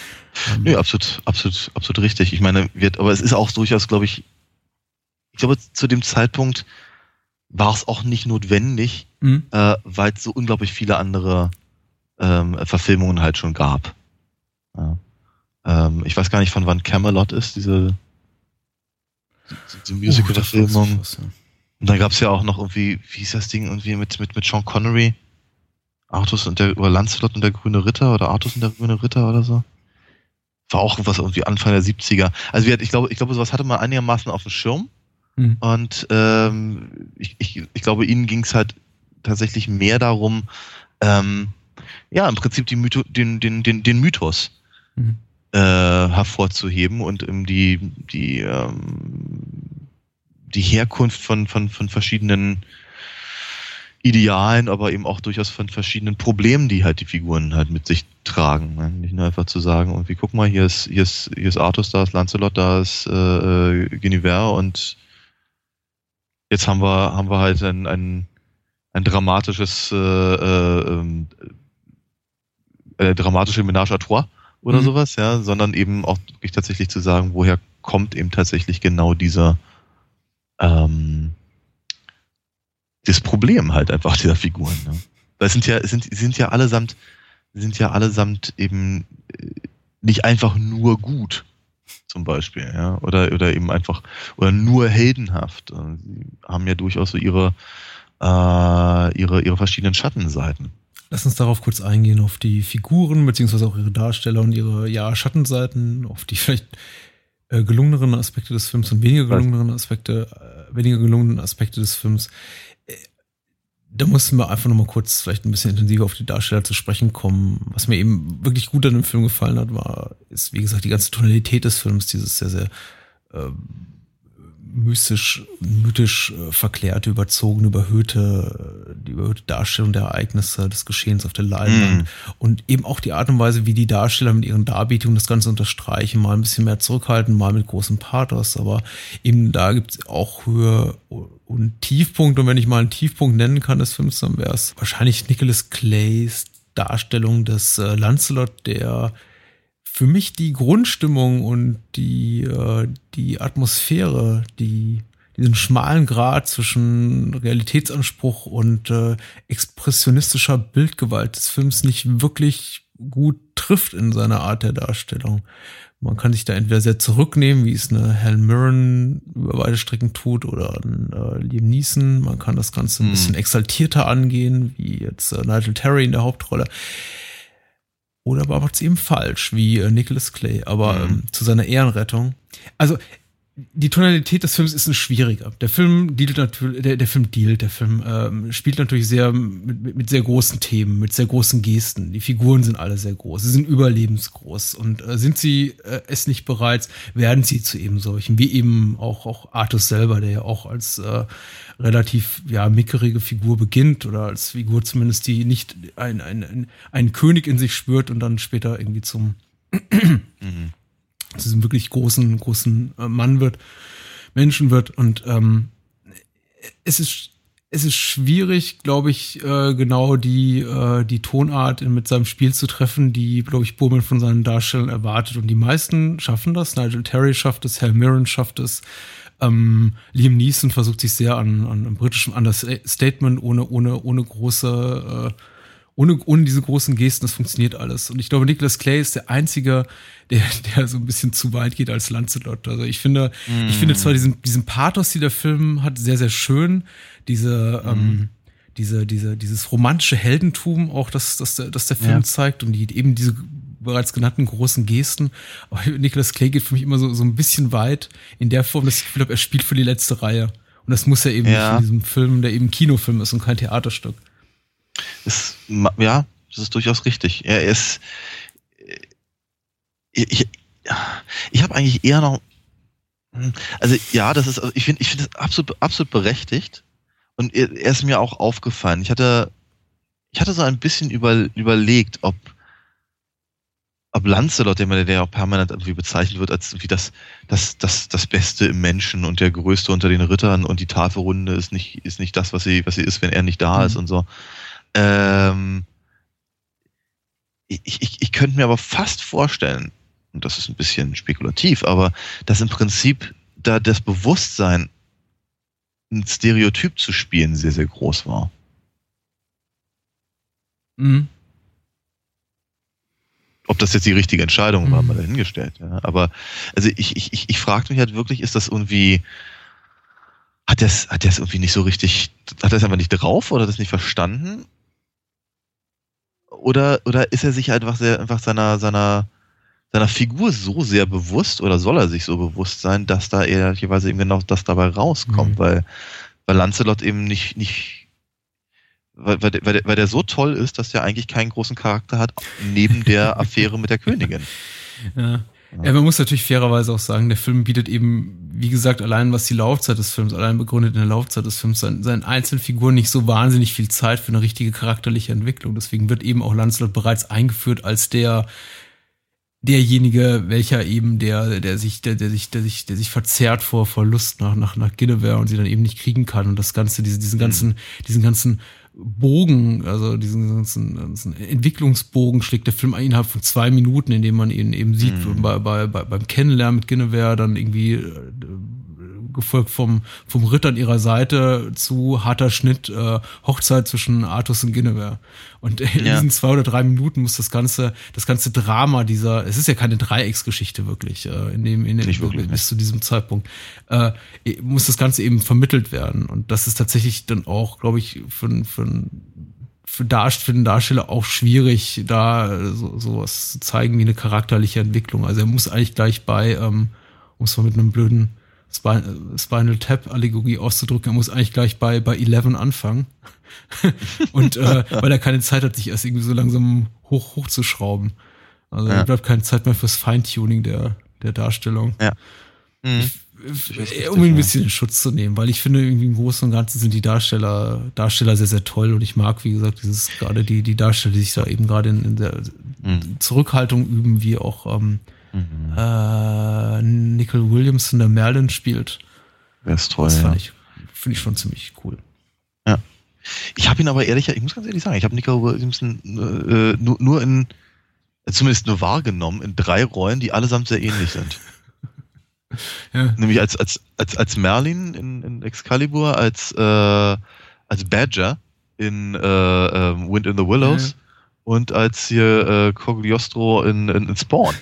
[SPEAKER 2] Ähm. nee, absolut, absolut, absolut richtig. Ich meine, wird, aber es ist auch durchaus, glaube ich, ich glaube, zu dem Zeitpunkt war es auch nicht notwendig, mhm. äh, weil es so unglaublich viele andere ähm, Verfilmungen halt schon gab. Ja. Ähm, ich weiß gar nicht, von wann Camelot ist, diese, diese Musical-Verfilmung. Oh, und da gab es ja auch noch irgendwie, wie hieß das Ding, irgendwie mit, mit, mit Sean Connery? Artus und der, oder Lancelot und der grüne Ritter oder Artus und der grüne Ritter oder so. War auch irgendwas irgendwie Anfang der 70er. Also ich glaube, ich glaube, sowas hatte man einigermaßen auf dem Schirm. Mhm. Und ähm, ich, ich, ich glaube, ihnen ging es halt tatsächlich mehr darum, ähm, ja, im Prinzip die Mytho, den, den, den, den Mythos mhm. äh, hervorzuheben und um die, die, ähm, die Herkunft von, von, von verschiedenen Idealen, aber eben auch durchaus von verschiedenen Problemen, die halt die Figuren halt mit sich tragen. Ne? Nicht nur einfach zu sagen, irgendwie guck mal, hier ist, hier ist, hier ist Artus, da ist Lancelot, da ist äh, Guinevere und jetzt haben wir, haben wir halt ein, ein, ein dramatisches äh, äh, äh, dramatische Ménage à trois oder mhm. sowas, ja, sondern eben auch wirklich tatsächlich zu sagen, woher kommt eben tatsächlich genau dieser ähm, das Problem halt einfach dieser Figuren. Ne? Das sind ja, sind, sind ja allesamt, sind ja allesamt eben äh, nicht einfach nur gut, zum Beispiel, ja, oder, oder eben einfach, oder nur heldenhaft. Sie haben ja durchaus so ihre, äh, ihre, ihre verschiedenen Schattenseiten.
[SPEAKER 1] Lass uns darauf kurz eingehen, auf die Figuren, beziehungsweise auch ihre Darsteller und ihre ja, Schattenseiten, auf die vielleicht äh, gelungeneren Aspekte des Films und weniger gelungeneren Aspekte, äh, weniger gelungenen Aspekte des Films. Äh, da mussten wir einfach nochmal kurz vielleicht ein bisschen intensiver auf die Darsteller zu sprechen kommen. Was mir eben wirklich gut an dem Film gefallen hat, war, ist, wie gesagt, die ganze Tonalität des Films, dieses sehr, sehr äh, mystisch, mythisch äh, verklärte, überzogene, überhöhte, äh, die überhöhte Darstellung der Ereignisse, des Geschehens auf der Leinwand mm. und eben auch die Art und Weise, wie die Darsteller mit ihren Darbietungen das Ganze unterstreichen, mal ein bisschen mehr zurückhalten, mal mit großem Pathos, aber eben da gibt es auch Höhe und Tiefpunkt und wenn ich mal einen Tiefpunkt nennen kann des Films, dann wäre es wahrscheinlich Nicholas Clays Darstellung des äh, Lancelot, der für mich die Grundstimmung und die, äh, die Atmosphäre, die diesen schmalen Grad zwischen Realitätsanspruch und äh, expressionistischer Bildgewalt des Films nicht wirklich gut trifft in seiner Art der Darstellung. Man kann sich da entweder sehr zurücknehmen, wie es eine Helen Mirren über beide Strecken tut, oder ein äh, Liam Neeson. Man kann das Ganze ein hm. bisschen exaltierter angehen, wie jetzt äh, Nigel Terry in der Hauptrolle. Oder aber es eben falsch, wie äh, Nicholas Clay, aber mhm. ähm, zu seiner Ehrenrettung. Also die Tonalität des Films ist ein schwieriger. Der Film dealt natürlich, der, der Film dealt, der Film ähm, spielt natürlich sehr mit, mit sehr großen Themen, mit sehr großen Gesten. Die Figuren sind alle sehr groß, sie sind überlebensgroß und äh, sind sie äh, es nicht bereits, werden sie zu eben solchen, wie eben auch auch Artus selber, der ja auch als äh, relativ ja mickerige Figur beginnt oder als Figur zumindest die nicht ein ein, ein, ein König in sich spürt und dann später irgendwie zum mhm zu diesem wirklich großen, großen äh, Mann wird, Menschen wird. Und ähm, es ist es ist schwierig, glaube ich, äh, genau die, äh, die Tonart mit seinem Spiel zu treffen, die, glaube ich, Bowman von seinen Darstellern erwartet. Und die meisten schaffen das. Nigel Terry schafft es, Hal Mirren schafft es. Ähm, Liam Neeson versucht sich sehr an, an, an britischem Understatement, ohne, ohne, ohne große äh, ohne, ohne diese großen Gesten, das funktioniert alles. Und ich glaube, Nicholas Clay ist der Einzige, der, der so ein bisschen zu weit geht als Lancelot. Also ich finde, mm. ich finde zwar diesen, diesen Pathos, die der Film hat, sehr, sehr schön. Diese, mm. ähm, diese, diese, dieses romantische Heldentum auch, das, das, der, das der Film ja. zeigt und die, eben diese bereits genannten großen Gesten. Aber Nicholas Clay geht für mich immer so, so ein bisschen weit in der Form, dass ich Gefühl habe, er spielt für die letzte Reihe. Und das muss er eben ja. nicht in diesem Film, der eben Kinofilm ist und kein Theaterstück.
[SPEAKER 2] Ist, ja, das ist durchaus richtig. Er ist. Ich, ich habe eigentlich eher noch. Hm, also ja, das ist, also ich finde, ich finde das absolut, absolut berechtigt. Und er, er ist mir auch aufgefallen. Ich hatte, ich hatte so ein bisschen über, überlegt, ob, ob Lancelot, der, der auch permanent irgendwie bezeichnet wird als wie das, das, das, das Beste im Menschen und der Größte unter den Rittern und die Tafelrunde ist nicht, ist nicht das, was sie, was sie ist, wenn er nicht da mhm. ist und so. Ähm, ich, ich, ich könnte mir aber fast vorstellen, und das ist ein bisschen spekulativ, aber dass im Prinzip da das Bewusstsein, ein Stereotyp zu spielen, sehr, sehr groß war. Mhm. Ob das jetzt die richtige Entscheidung mhm. war, mal dahingestellt. Ja. Aber also ich, ich, ich, ich frage mich halt wirklich, ist das irgendwie, hat der es hat der's irgendwie nicht so richtig, hat er es einfach nicht drauf oder hat er es nicht verstanden? Oder, oder ist er sich einfach sehr, einfach seiner, seiner, seiner Figur so sehr bewusst oder soll er sich so bewusst sein, dass da ehrlicherweise eben genau das dabei rauskommt, mhm. weil, weil Lancelot eben nicht, nicht, weil, weil, weil, der, weil der so toll ist, dass er eigentlich keinen großen Charakter hat, neben der Affäre mit der Königin.
[SPEAKER 1] Ja. Ja, man muss natürlich fairerweise auch sagen, der Film bietet eben, wie gesagt, allein was die Laufzeit des Films, allein begründet in der Laufzeit des Films, seinen, seinen einzelnen Figuren nicht so wahnsinnig viel Zeit für eine richtige charakterliche Entwicklung. Deswegen wird eben auch Lancelot bereits eingeführt als der, derjenige, welcher eben der, der sich, der, der sich, der sich, der sich verzerrt vor, vor Lust nach, nach, nach Guinevere und sie dann eben nicht kriegen kann. Und das Ganze, diese, diesen ganzen, diesen ganzen Bogen, also diesen ganzen, diesen Entwicklungsbogen schlägt der Film innerhalb von zwei Minuten, indem man ihn eben sieht mhm. bei, bei, bei, beim Kennenlernen mit Guinevere, dann irgendwie äh, gefolgt vom, vom Ritter an ihrer Seite zu harter Schnitt, äh, Hochzeit zwischen Artus und Guinevere. Und in ja. diesen zwei oder drei Minuten muss das ganze, das ganze Drama dieser, es ist ja keine Dreiecksgeschichte wirklich, äh, in dem, in dem, wirklich, bis zu diesem Zeitpunkt, äh, muss das Ganze eben vermittelt werden. Und das ist tatsächlich dann auch, glaube ich, für, für, für, Dar für den Darsteller auch schwierig, da so, sowas zu zeigen wie eine charakterliche Entwicklung. Also er muss eigentlich gleich bei, ähm, um es mal mit einem blöden Spinal Tap Allegorie auszudrücken, er muss eigentlich gleich bei, bei 11 anfangen. und äh, weil er keine Zeit hat, sich erst irgendwie so langsam hoch hochzuschrauben. Also ja. er bleibt keine Zeit mehr fürs Feintuning der, der Darstellung. Ja. Mhm. Ich, um ihn ein bisschen in Schutz zu nehmen, weil ich finde, irgendwie im Großen und Ganzen sind die Darsteller, Darsteller sehr, sehr toll und ich mag, wie gesagt, dieses gerade die, die Darsteller, die sich da eben gerade in, in der mhm. Zurückhaltung üben, wie auch ähm, mhm. äh, Nicole Williamson, der Merlin spielt.
[SPEAKER 2] Der ist toll.
[SPEAKER 1] Das fand ja. ich, finde ich schon ziemlich cool.
[SPEAKER 2] Ja. Ich habe ihn aber ehrlich, ich muss ganz ehrlich sagen, ich habe Nicole Williamson äh, nur, nur in zumindest nur wahrgenommen, in drei Rollen, die allesamt sehr ähnlich sind. ja. Nämlich als, als, als, als Merlin in, in Excalibur, als, äh, als Badger in äh, äh, Wind in the Willows ja. und als hier äh, Cogliostro in, in, in Spawn.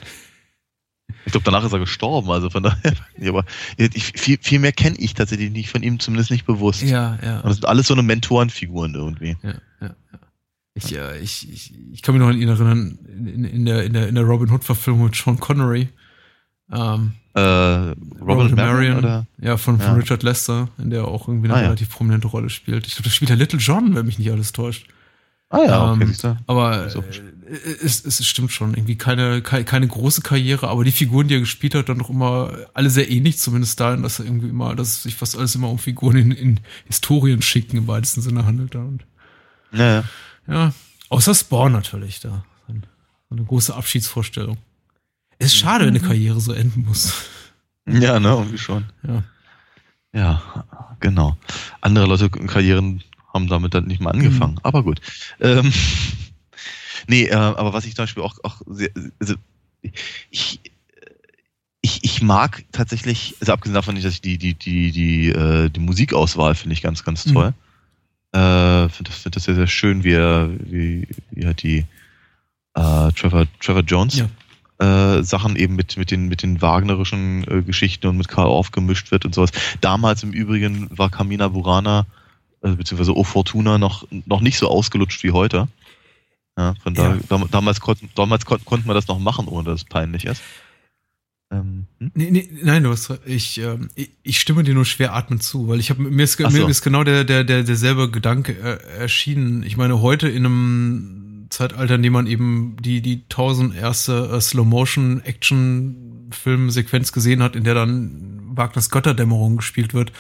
[SPEAKER 2] Ich glaube, danach ist er gestorben, also von daher. Aber ich, viel, viel mehr kenne ich tatsächlich nicht von ihm, zumindest nicht bewusst.
[SPEAKER 1] Ja, ja.
[SPEAKER 2] Und das sind alles so eine Mentorenfiguren irgendwie.
[SPEAKER 1] Ja, ja, ja. Ich, äh, ich, ich, ich kann mich noch an ihn erinnern, in, in, der, in, der, in der Robin Hood-Verfilmung mit Sean Connery.
[SPEAKER 2] Ähm, äh, Robin, Robin Marion, oder?
[SPEAKER 1] Ja, von, von ja. Richard Lester, in der auch irgendwie eine ah, relativ prominente Rolle spielt. Ich glaube, da spielt er Little John, wenn mich nicht alles täuscht.
[SPEAKER 2] Ah ja, okay,
[SPEAKER 1] ähm, aber so. Es, es stimmt schon, irgendwie keine, keine, keine große Karriere, aber die Figuren, die er gespielt hat, dann doch immer alle sehr ähnlich, zumindest dahin, dass er irgendwie immer, dass sich fast alles immer um Figuren in, in Historien schicken im weitesten Sinne handelt. Und,
[SPEAKER 2] ja.
[SPEAKER 1] ja, außer Spawn natürlich, da. Eine große Abschiedsvorstellung. Es ist schade, wenn eine Karriere so enden muss.
[SPEAKER 2] Ja, ne, irgendwie schon.
[SPEAKER 1] Ja.
[SPEAKER 2] Ja, genau. Andere Leute Karrieren haben damit dann nicht mal angefangen. Mhm. Aber gut. Ähm, nee, äh, aber was ich zum Beispiel auch, auch sehr, also ich, ich, ich mag tatsächlich, also abgesehen davon nicht, dass ich die, die, die, die, äh, die Musikauswahl finde ich ganz, ganz toll. Mhm. Äh, finde das, find das sehr, sehr schön, wie er, wie, wie halt die äh, Trevor, Trevor Jones ja. Äh, Sachen eben mit, mit, den, mit den wagnerischen äh, Geschichten und mit Karl aufgemischt wird und sowas. Damals im Übrigen war Kamina Burana also beziehungsweise O Fortuna noch, noch nicht so ausgelutscht wie heute. Ja, von ja. da, damals, konnten, damals konnten, konnten wir das noch machen, ohne dass es peinlich ist.
[SPEAKER 1] Ähm, hm? nee, nee, nein, du hast, ich, ähm, ich, ich stimme dir nur schwer atmend zu, weil ich habe mir, ist, so. mir ist genau der, der, der, derselbe Gedanke äh, erschienen. Ich meine, heute in einem Zeitalter, in dem man eben die, die tausend erste äh, Slow-Motion-Action-Film-Sequenz gesehen hat, in der dann Wagners Götterdämmerung gespielt wird,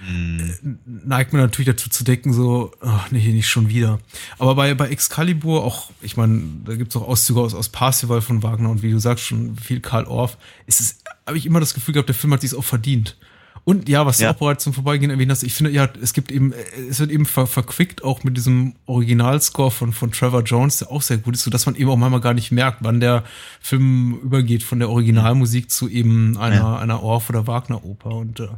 [SPEAKER 1] mhm. neigt man natürlich dazu zu denken, so, ach nee, nicht schon wieder. Aber bei, bei Excalibur auch, ich meine, da gibt's auch Auszüge aus, aus Parsival von Wagner und wie du sagst, schon viel Karl Orff, ist es, habe ich immer das Gefühl gehabt, der Film hat sich auch verdient. Und ja, was ja. du auch bereits zum Vorbeigehen erwähnt hast, ich finde, ja, es gibt eben, es wird eben ver verquickt auch mit diesem Originalscore von, von Trevor Jones, der auch sehr gut ist, so dass man eben auch manchmal gar nicht merkt, wann der Film übergeht von der Originalmusik zu eben einer, ja. einer Orff- oder Wagner-Oper. Und äh,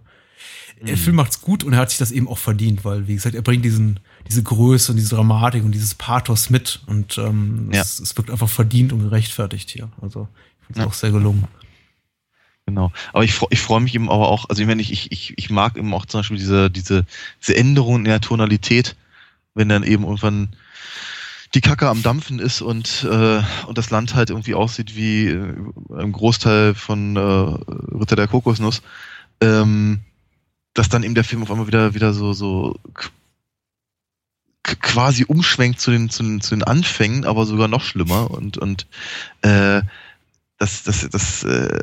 [SPEAKER 1] der Film macht's gut und er hat sich das eben auch verdient, weil, wie gesagt, er bringt diesen, diese Größe und diese Dramatik und dieses Pathos mit und ähm, ja. es, es wirkt einfach verdient und gerechtfertigt hier. Also ich finde es ja. auch sehr gelungen.
[SPEAKER 2] Genau. Aber ich, ich freue mich eben aber auch, also ich, ich, ich, ich mag eben auch zum Beispiel diese, diese, diese Änderung in der Tonalität, wenn dann eben irgendwann die Kacke am Dampfen ist und, äh, und das Land halt irgendwie aussieht wie äh, ein Großteil von äh, Ritter der Kokosnuss. Ähm, dass dann eben der Film auf einmal wieder, wieder so, so quasi umschwenkt zu den, zu den, zu den Anfängen, aber sogar noch schlimmer und, und äh, das, das, das, äh,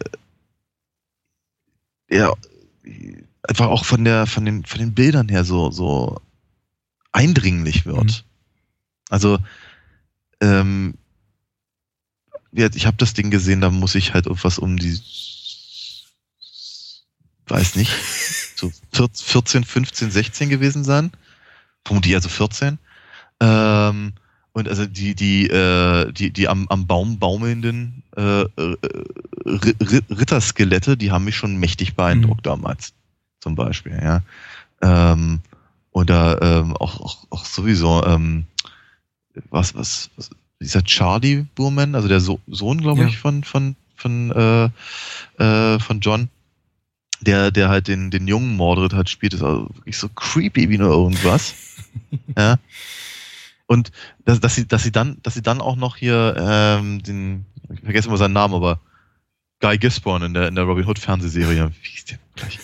[SPEAKER 2] ja, einfach auch von der, von den, von den Bildern her so, so eindringlich wird. Mhm. Also, ähm, ich habe das Ding gesehen, da muss ich halt irgendwas um die, weiß nicht, so 14, 15, 16 gewesen sein. Vermutlich also 14. Ähm, und also die, die, äh, die, die am, am Baum baumelnden äh, äh Ritterskelette, die haben mich schon mächtig beeindruckt mhm. damals. Zum Beispiel, ja. Ähm, oder ähm, auch, auch, auch sowieso, ähm, was, was, was, dieser Charlie Burman, also der so Sohn, glaube ja. ich, von, von, von, äh, äh, von John, der, der halt den, den jungen Mordred halt spielt, ist also wirklich so creepy wie nur irgendwas. ja. Und dass, dass sie, dass sie dann, dass sie dann auch noch hier ähm, den, ich vergesse immer seinen Namen, aber Guy Gisborne in der in der Robin Hood Fernsehserie, wie hieß der gleich?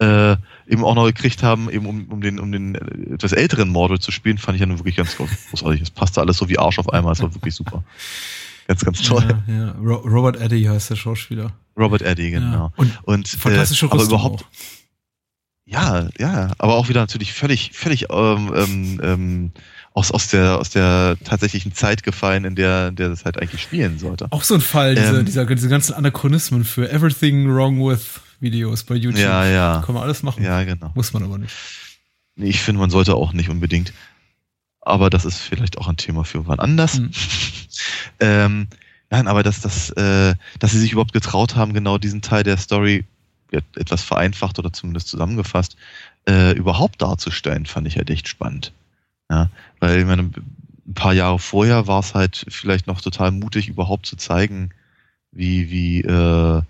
[SPEAKER 2] Äh, eben auch noch gekriegt haben, eben um, um den um den etwas älteren Mordred zu spielen, fand ich ja nun wirklich ganz großartig. Es passte alles so wie Arsch auf einmal, es war wirklich super. Ganz, ganz toll.
[SPEAKER 1] Ja, ja. Robert Eddy heißt der Schauspieler.
[SPEAKER 2] Robert Eddy, genau. Ja.
[SPEAKER 1] Und, und fantastische äh, aber überhaupt. Auch.
[SPEAKER 2] Ja, ja, aber auch wieder natürlich völlig, völlig ähm, ähm, ähm, aus, aus, der, aus der tatsächlichen Zeit gefallen, in der, in der das halt eigentlich spielen sollte.
[SPEAKER 1] Auch so ein Fall, diese, ähm, dieser, diese ganzen Anachronismen für Everything Wrong with Videos bei YouTube.
[SPEAKER 2] Ja, ja.
[SPEAKER 1] Kann man alles machen.
[SPEAKER 2] Ja, genau.
[SPEAKER 1] Muss man aber nicht.
[SPEAKER 2] Nee, ich finde, man sollte auch nicht unbedingt. Aber das ist vielleicht auch ein Thema für wann anders. Mhm. ähm, Nein, aber dass, dass, äh, dass sie sich überhaupt getraut haben, genau diesen Teil der Story etwas vereinfacht oder zumindest zusammengefasst äh, überhaupt darzustellen, fand ich halt echt spannend. Ja, weil ich meine, ein paar Jahre vorher war es halt vielleicht noch total mutig, überhaupt zu zeigen, wie, wie äh,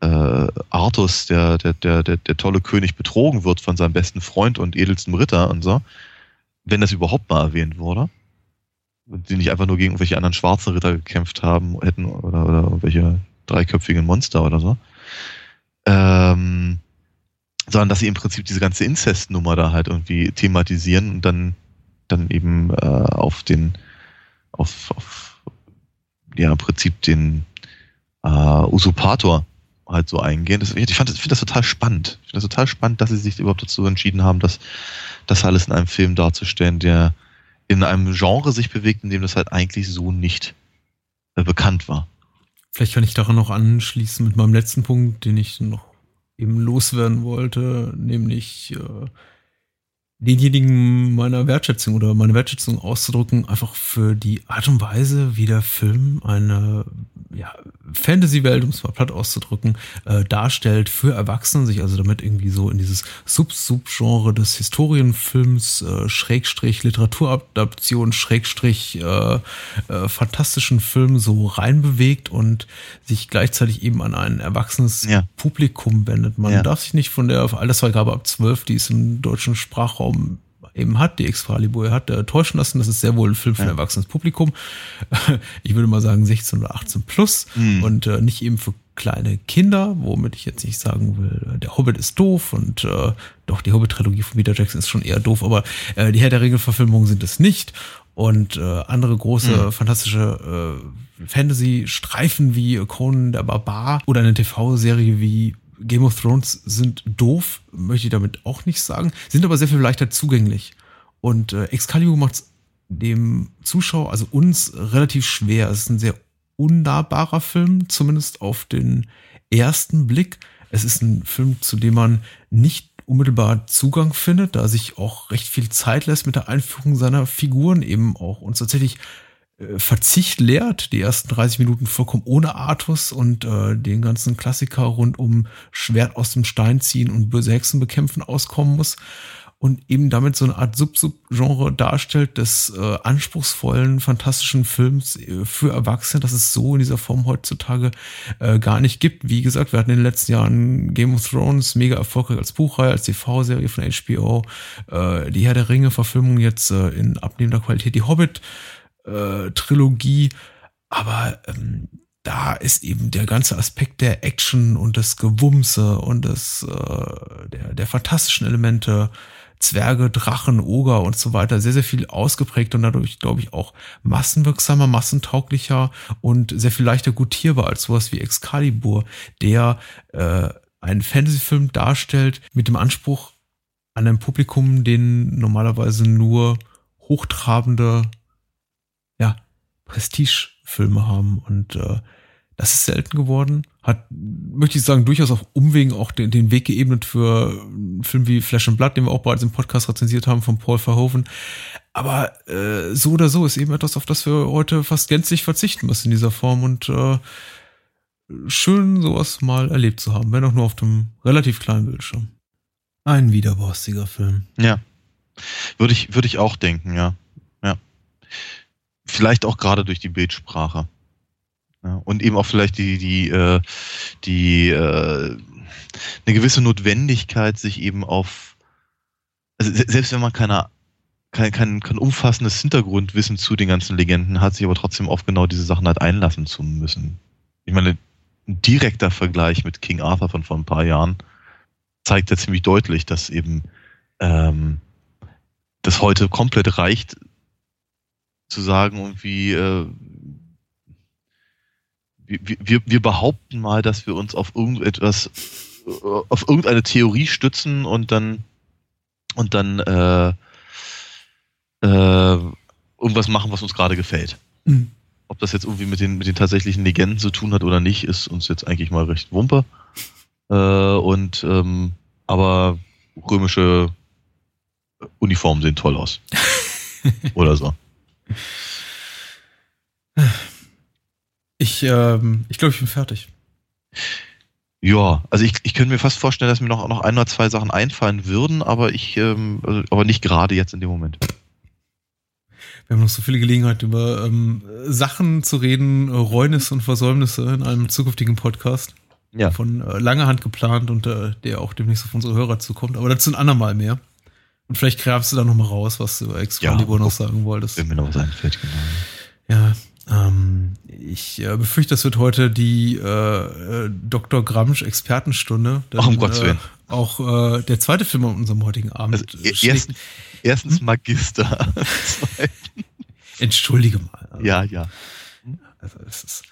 [SPEAKER 2] äh, Artus, der, der, der, der, der tolle König, betrogen wird von seinem besten Freund und edelsten Ritter und so. Wenn das überhaupt mal erwähnt wurde. Und sie nicht einfach nur gegen irgendwelche anderen schwarzen Ritter gekämpft haben hätten oder, oder irgendwelche dreiköpfigen Monster oder so. Ähm, sondern dass sie im Prinzip diese ganze Inzestnummer da halt irgendwie thematisieren und dann, dann eben äh, auf den, auf, auf ja, im Prinzip den äh, Usurpator halt so eingehen. Das, ich ich finde das total spannend. Ich finde das total spannend, dass sie sich überhaupt dazu entschieden haben, das, das alles in einem Film darzustellen, der in einem Genre sich bewegt, in dem das halt eigentlich so nicht äh, bekannt war.
[SPEAKER 1] Vielleicht kann ich daran noch anschließen mit meinem letzten Punkt, den ich noch eben loswerden wollte, nämlich äh, denjenigen meiner Wertschätzung oder meine Wertschätzung auszudrücken, einfach für die Art und Weise, wie der Film eine ja, Fantasy-Welt, um es mal platt auszudrücken, äh, darstellt für Erwachsene, sich also damit irgendwie so in dieses Sub-Sub-Genre des Historienfilms, äh, Schrägstrich Literaturadaption, Schrägstrich äh, äh, fantastischen Film so reinbewegt und sich gleichzeitig eben an ein erwachsenes ja. Publikum wendet. Man ja. darf sich nicht von der Altersfreigabe ab 12, die es im deutschen Sprachraum eben hat, die Excalibur hat, äh, täuschen lassen. Das ist sehr wohl ein Film für ein erwachsenes Publikum. Ich würde mal sagen 16 oder 18 plus mhm. und äh, nicht eben für kleine Kinder, womit ich jetzt nicht sagen will, äh, der Hobbit ist doof und äh, doch die Hobbit-Trilogie von Peter Jackson ist schon eher doof, aber äh, die Herr der Regelverfilmungen sind es nicht und äh, andere große mhm. fantastische äh, Fantasy-Streifen wie Conan der Barbar oder eine TV-Serie wie Game of Thrones sind doof, möchte ich damit auch nicht sagen, sind aber sehr viel leichter zugänglich. Und äh, Excalibur macht es dem Zuschauer, also uns, relativ schwer. Es ist ein sehr unnahbarer Film, zumindest auf den ersten Blick. Es ist ein Film, zu dem man nicht unmittelbar Zugang findet, da sich auch recht viel Zeit lässt mit der Einführung seiner Figuren, eben auch uns tatsächlich Verzicht lehrt, die ersten 30 Minuten vollkommen ohne Artus und äh, den ganzen Klassiker rund um Schwert aus dem Stein ziehen und böse Hexen bekämpfen auskommen muss und eben damit so eine Art Sub-Sub-Genre darstellt des äh, anspruchsvollen, fantastischen Films äh, für Erwachsene, dass es so in dieser Form heutzutage äh, gar nicht gibt. Wie gesagt, wir hatten in den letzten Jahren Game of Thrones mega erfolgreich als Buchreihe, als TV-Serie von HBO, äh, die Herr der Ringe-Verfilmung jetzt äh, in abnehmender Qualität, die Hobbit- äh, Trilogie, aber ähm, da ist eben der ganze Aspekt der Action und des Gewumse und des äh, der, der fantastischen Elemente, Zwerge, Drachen, Oger und so weiter sehr, sehr viel ausgeprägt und dadurch, glaube ich, auch massenwirksamer, massentauglicher und sehr viel leichter gutierbar als sowas wie Excalibur, der äh, einen Fantasyfilm darstellt mit dem Anspruch an ein Publikum, den normalerweise nur hochtrabende Prestigefilme haben und äh, das ist selten geworden. Hat, möchte ich sagen, durchaus auf Umwegen auch den, den Weg geebnet für einen Film wie Flash and Blood, den wir auch bereits im Podcast rezensiert haben von Paul Verhoeven. Aber äh, so oder so ist eben etwas, auf das wir heute fast gänzlich verzichten müssen in dieser Form und äh, schön sowas mal erlebt zu haben, wenn auch nur auf dem relativ kleinen Bildschirm. Ein widerborstiger Film.
[SPEAKER 2] Ja. Würde ich, würde ich auch denken, ja. Ja. Vielleicht auch gerade durch die Bildsprache. Ja, und eben auch vielleicht die, die, äh, die äh, eine gewisse Notwendigkeit, sich eben auf, also selbst wenn man keine, kein, kein, kein umfassendes Hintergrundwissen zu den ganzen Legenden hat, sich aber trotzdem auf genau diese Sachen halt einlassen zu müssen. Ich meine, ein direkter Vergleich mit King Arthur von vor ein paar Jahren zeigt ja ziemlich deutlich, dass eben ähm, das heute komplett reicht, zu sagen, irgendwie, äh, wir, wir, wir behaupten mal, dass wir uns auf irgendetwas, äh, auf irgendeine Theorie stützen und dann und dann äh, äh, irgendwas machen, was uns gerade gefällt. Mhm. Ob das jetzt irgendwie mit den, mit den tatsächlichen Legenden zu tun hat oder nicht, ist uns jetzt eigentlich mal recht wumpe. Äh, und ähm, aber römische Uniformen sehen toll aus. oder so.
[SPEAKER 1] Ich, ähm, ich glaube, ich bin fertig.
[SPEAKER 2] Ja, also ich, ich könnte mir fast vorstellen, dass mir noch, noch ein oder zwei Sachen einfallen würden, aber ich, ähm, also, aber nicht gerade jetzt in dem Moment.
[SPEAKER 1] Wir haben noch so viele Gelegenheit, über ähm, Sachen zu reden, Reunisse und Versäumnisse in einem zukünftigen Podcast.
[SPEAKER 2] Ja.
[SPEAKER 1] Von äh, langer Hand geplant und äh, der auch demnächst auf unsere Hörer zukommt. Aber dazu ein andermal mehr. Und vielleicht grabst du da noch mal raus, was du über Excalibur
[SPEAKER 2] Ja,
[SPEAKER 1] noch sagen wolltest.
[SPEAKER 2] Wenn mir noch was einfällt, genau.
[SPEAKER 1] Ja, ähm, ich äh, befürchte, das wird heute die äh, äh, Dr. Gramsch Expertenstunde. denn,
[SPEAKER 2] Ach, um Gottes Willen.
[SPEAKER 1] Äh, auch äh, der zweite Film an unserem heutigen Abend.
[SPEAKER 2] Also,
[SPEAKER 1] äh,
[SPEAKER 2] erst, erstens Magister.
[SPEAKER 1] Entschuldige mal. Also,
[SPEAKER 2] ja, ja.
[SPEAKER 1] Also es ist.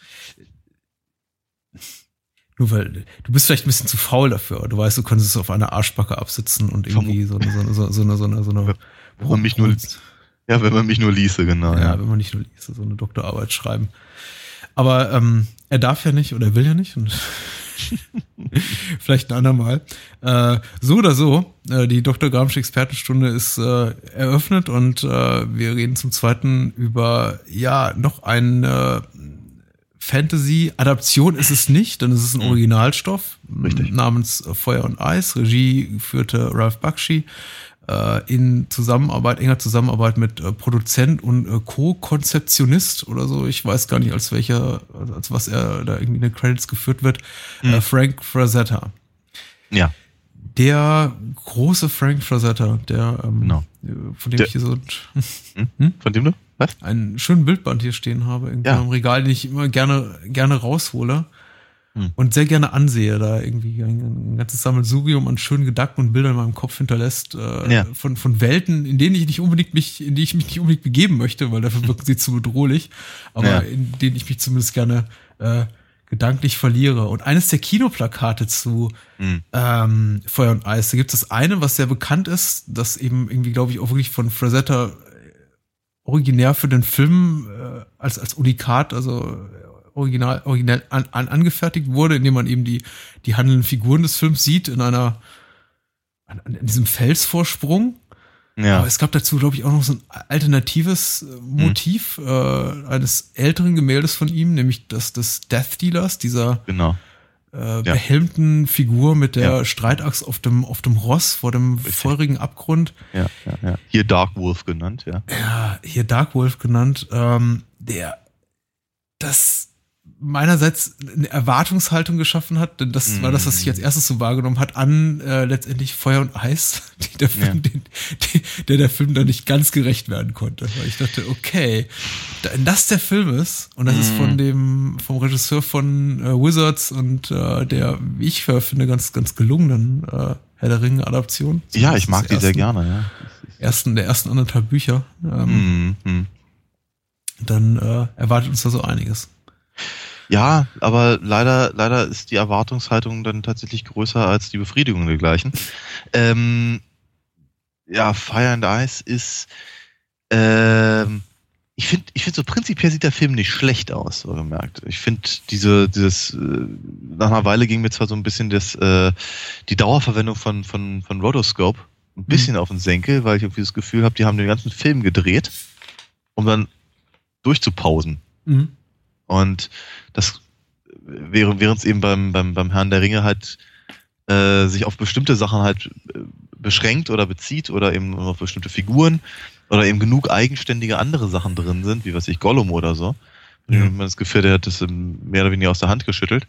[SPEAKER 1] Nur weil du bist vielleicht ein bisschen zu faul dafür. aber Du weißt, du könntest es auf einer Arschbacke absitzen und irgendwie so eine, so eine, so eine, so eine, so eine
[SPEAKER 2] Wenn man mich nur, ja, wenn man mich nur ließe, genau.
[SPEAKER 1] ja, wenn man nicht nur liest, so eine Doktorarbeit schreiben. Aber ähm, er darf ja nicht oder er will ja nicht und vielleicht ein andermal. Äh, so oder so, äh, die Dr. Gramsche Expertenstunde ist äh, eröffnet und äh, wir reden zum zweiten über ja noch eine Fantasy-Adaption ist es nicht, denn es ist ein Originalstoff
[SPEAKER 2] Richtig.
[SPEAKER 1] namens Feuer und Eis. Regie führte Ralph Bakshi äh, in Zusammenarbeit, enger Zusammenarbeit mit äh, Produzent und äh, Co-Konzeptionist oder so. Ich weiß gar nicht, als welcher, als was er da irgendwie in den Credits geführt wird. Äh, Frank Frazetta.
[SPEAKER 2] ja.
[SPEAKER 1] Der große Frank Frazetta, der, ähm,
[SPEAKER 2] Genau.
[SPEAKER 1] äh, von dem
[SPEAKER 2] Der-
[SPEAKER 1] ich hier so
[SPEAKER 2] Hm? Von dem du? Was?
[SPEAKER 1] einen schönen Bildband hier stehen habe, irgendwie
[SPEAKER 2] Ja.
[SPEAKER 1] am Regal, den ich immer gerne, gerne raushole
[SPEAKER 2] Hm.
[SPEAKER 1] und sehr gerne ansehe, da irgendwie ein, ein ganzes Sammelsurium an schönen Gedanken und Bildern in meinem Kopf hinterlässt, äh,
[SPEAKER 2] Ja.
[SPEAKER 1] von, von Welten, in denen ich nicht unbedingt mich, in die ich mich nicht unbedingt begeben möchte, weil dafür wirken sie zu bedrohlich, aber
[SPEAKER 2] Ja.
[SPEAKER 1] in denen ich mich zumindest gerne äh, gedanklich verliere. Und eines der Kinoplakate zu
[SPEAKER 2] Hm.
[SPEAKER 1] ähm, Feuer und Eis. Da gibt es das eine, was sehr bekannt ist, das eben irgendwie, glaube ich, auch wirklich von Frazetta originär für den Film äh, als, als Unikat, also äh, original, originell an, an, angefertigt wurde, indem man eben die, die handelnden Figuren des Films sieht in einer, an, an diesem Felsvorsprung.
[SPEAKER 2] Ja.
[SPEAKER 1] Aber es gab dazu, glaube ich, auch noch so ein alternatives äh, Motiv äh, eines älteren Gemäldes von ihm, nämlich das des Death Dealers, dieser
[SPEAKER 2] Genau.
[SPEAKER 1] Äh, behelmten Figur mit der Streitachs auf dem, auf dem Ross vor dem feurigen Abgrund.
[SPEAKER 2] Ja, ja, ja. Hier Dark Wolf genannt, ja.
[SPEAKER 1] Ja, hier Dark Wolf genannt, ähm, der das meinerseits eine Erwartungshaltung geschaffen hat, denn das war das, was ich als erstes so wahrgenommen hat, an äh, letztendlich Feuer und Eis, die der Film, den, die, der der Film da nicht ganz gerecht werden konnte. Weil ich dachte, okay, wenn das der Film ist und das ist von dem vom Regisseur von äh, Wizards und äh, der, wie ich finde, ganz ganz gelungenen äh, Herr der Ringe Adaption.
[SPEAKER 2] Ja, ich mag die
[SPEAKER 1] Des
[SPEAKER 2] sehr
[SPEAKER 1] ersten-
[SPEAKER 2] gerne, ja.
[SPEAKER 1] Ersten der ersten anderthalb Bücher. Ähm,
[SPEAKER 2] Hm, hm.
[SPEAKER 1] dann äh, erwartet uns da so einiges.
[SPEAKER 2] Ja, aber leider, leider ist die Erwartungshaltung dann tatsächlich größer als die Befriedigung dergleichen. Ähm, ja, Fire and Ice ist, ähm, ich finde, ich finde so prinzipiell sieht der Film nicht schlecht aus, so gemerkt. Ich finde diese, dieses, äh, nach einer Weile ging mir zwar so ein bisschen das, äh, die Dauerverwendung von, von, von Rotoscope ein bisschen auf den Senkel, weil ich irgendwie das Gefühl habe, die haben den ganzen Film gedreht, um dann durchzupausen.
[SPEAKER 1] Mhm.
[SPEAKER 2] Und das während es eben beim, beim, beim Herrn der Ringe halt äh, sich auf bestimmte Sachen halt äh, beschränkt oder bezieht oder eben auf bestimmte Figuren oder eben genug eigenständige andere Sachen drin sind, wie was ich Gollum oder so.
[SPEAKER 1] Ja.
[SPEAKER 2] Ja. Man das Gefühl, der hat das mehr oder weniger aus der Hand geschüttelt.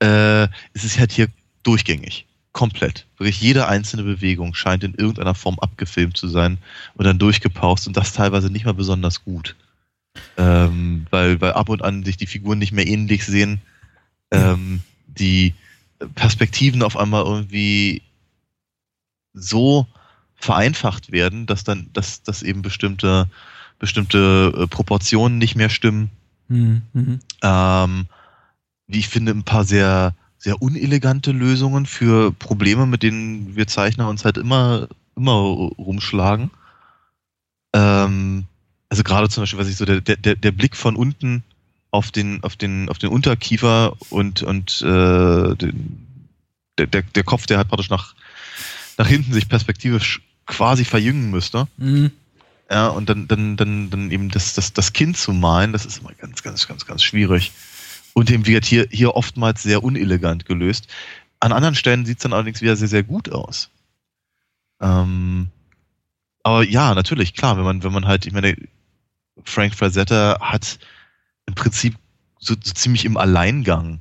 [SPEAKER 2] Äh, es ist halt hier durchgängig. Komplett. Wirklich jede einzelne Bewegung scheint in irgendeiner Form abgefilmt zu sein und dann durchgepaust und das teilweise nicht mal besonders gut. Ähm, weil, weil ab und an sich die Figuren nicht mehr ähnlich sehen, ähm, die Perspektiven auf einmal irgendwie so vereinfacht werden, dass dann, dass, dass eben bestimmte, bestimmte äh, Proportionen nicht mehr stimmen.
[SPEAKER 1] Mhm. Mhm.
[SPEAKER 2] Ähm, wie ich finde, ein paar sehr, sehr unelegante Lösungen für Probleme, mit denen wir Zeichner uns halt immer, immer rumschlagen. Ähm, also gerade zum Beispiel, was ich so, der, der, der Blick von unten auf den, auf den, auf den Unterkiefer und, und äh, den, der, der, der Kopf, der halt praktisch nach, nach hinten sich perspektivisch quasi verjüngen müsste.
[SPEAKER 1] Mhm.
[SPEAKER 2] Ja, und dann, dann, dann, dann eben das, das, das Kind zu malen, das ist immer ganz, ganz, ganz, ganz schwierig. Und eben wird hier, hier oftmals sehr unelegant gelöst. An anderen Stellen sieht es dann allerdings wieder sehr, sehr gut aus. Ähm, aber ja, natürlich, klar, wenn man, wenn man halt, ich meine, Frank Frazetta hat im Prinzip so, so ziemlich im Alleingang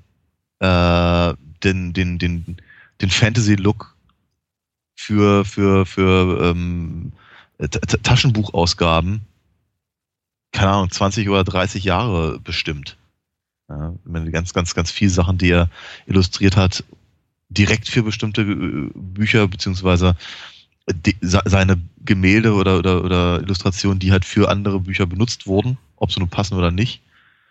[SPEAKER 2] äh, den, den, den, den Fantasy-Look für, für, für ähm, Taschenbuchausgaben, keine Ahnung, 20 oder 30 Jahre bestimmt. Ja, ganz, ganz, ganz viele Sachen, die er illustriert hat, direkt für bestimmte äh, Bücher, beziehungsweise die, seine Gemälde oder, oder, oder Illustrationen, die halt für andere Bücher benutzt wurden, ob sie nun passen oder nicht.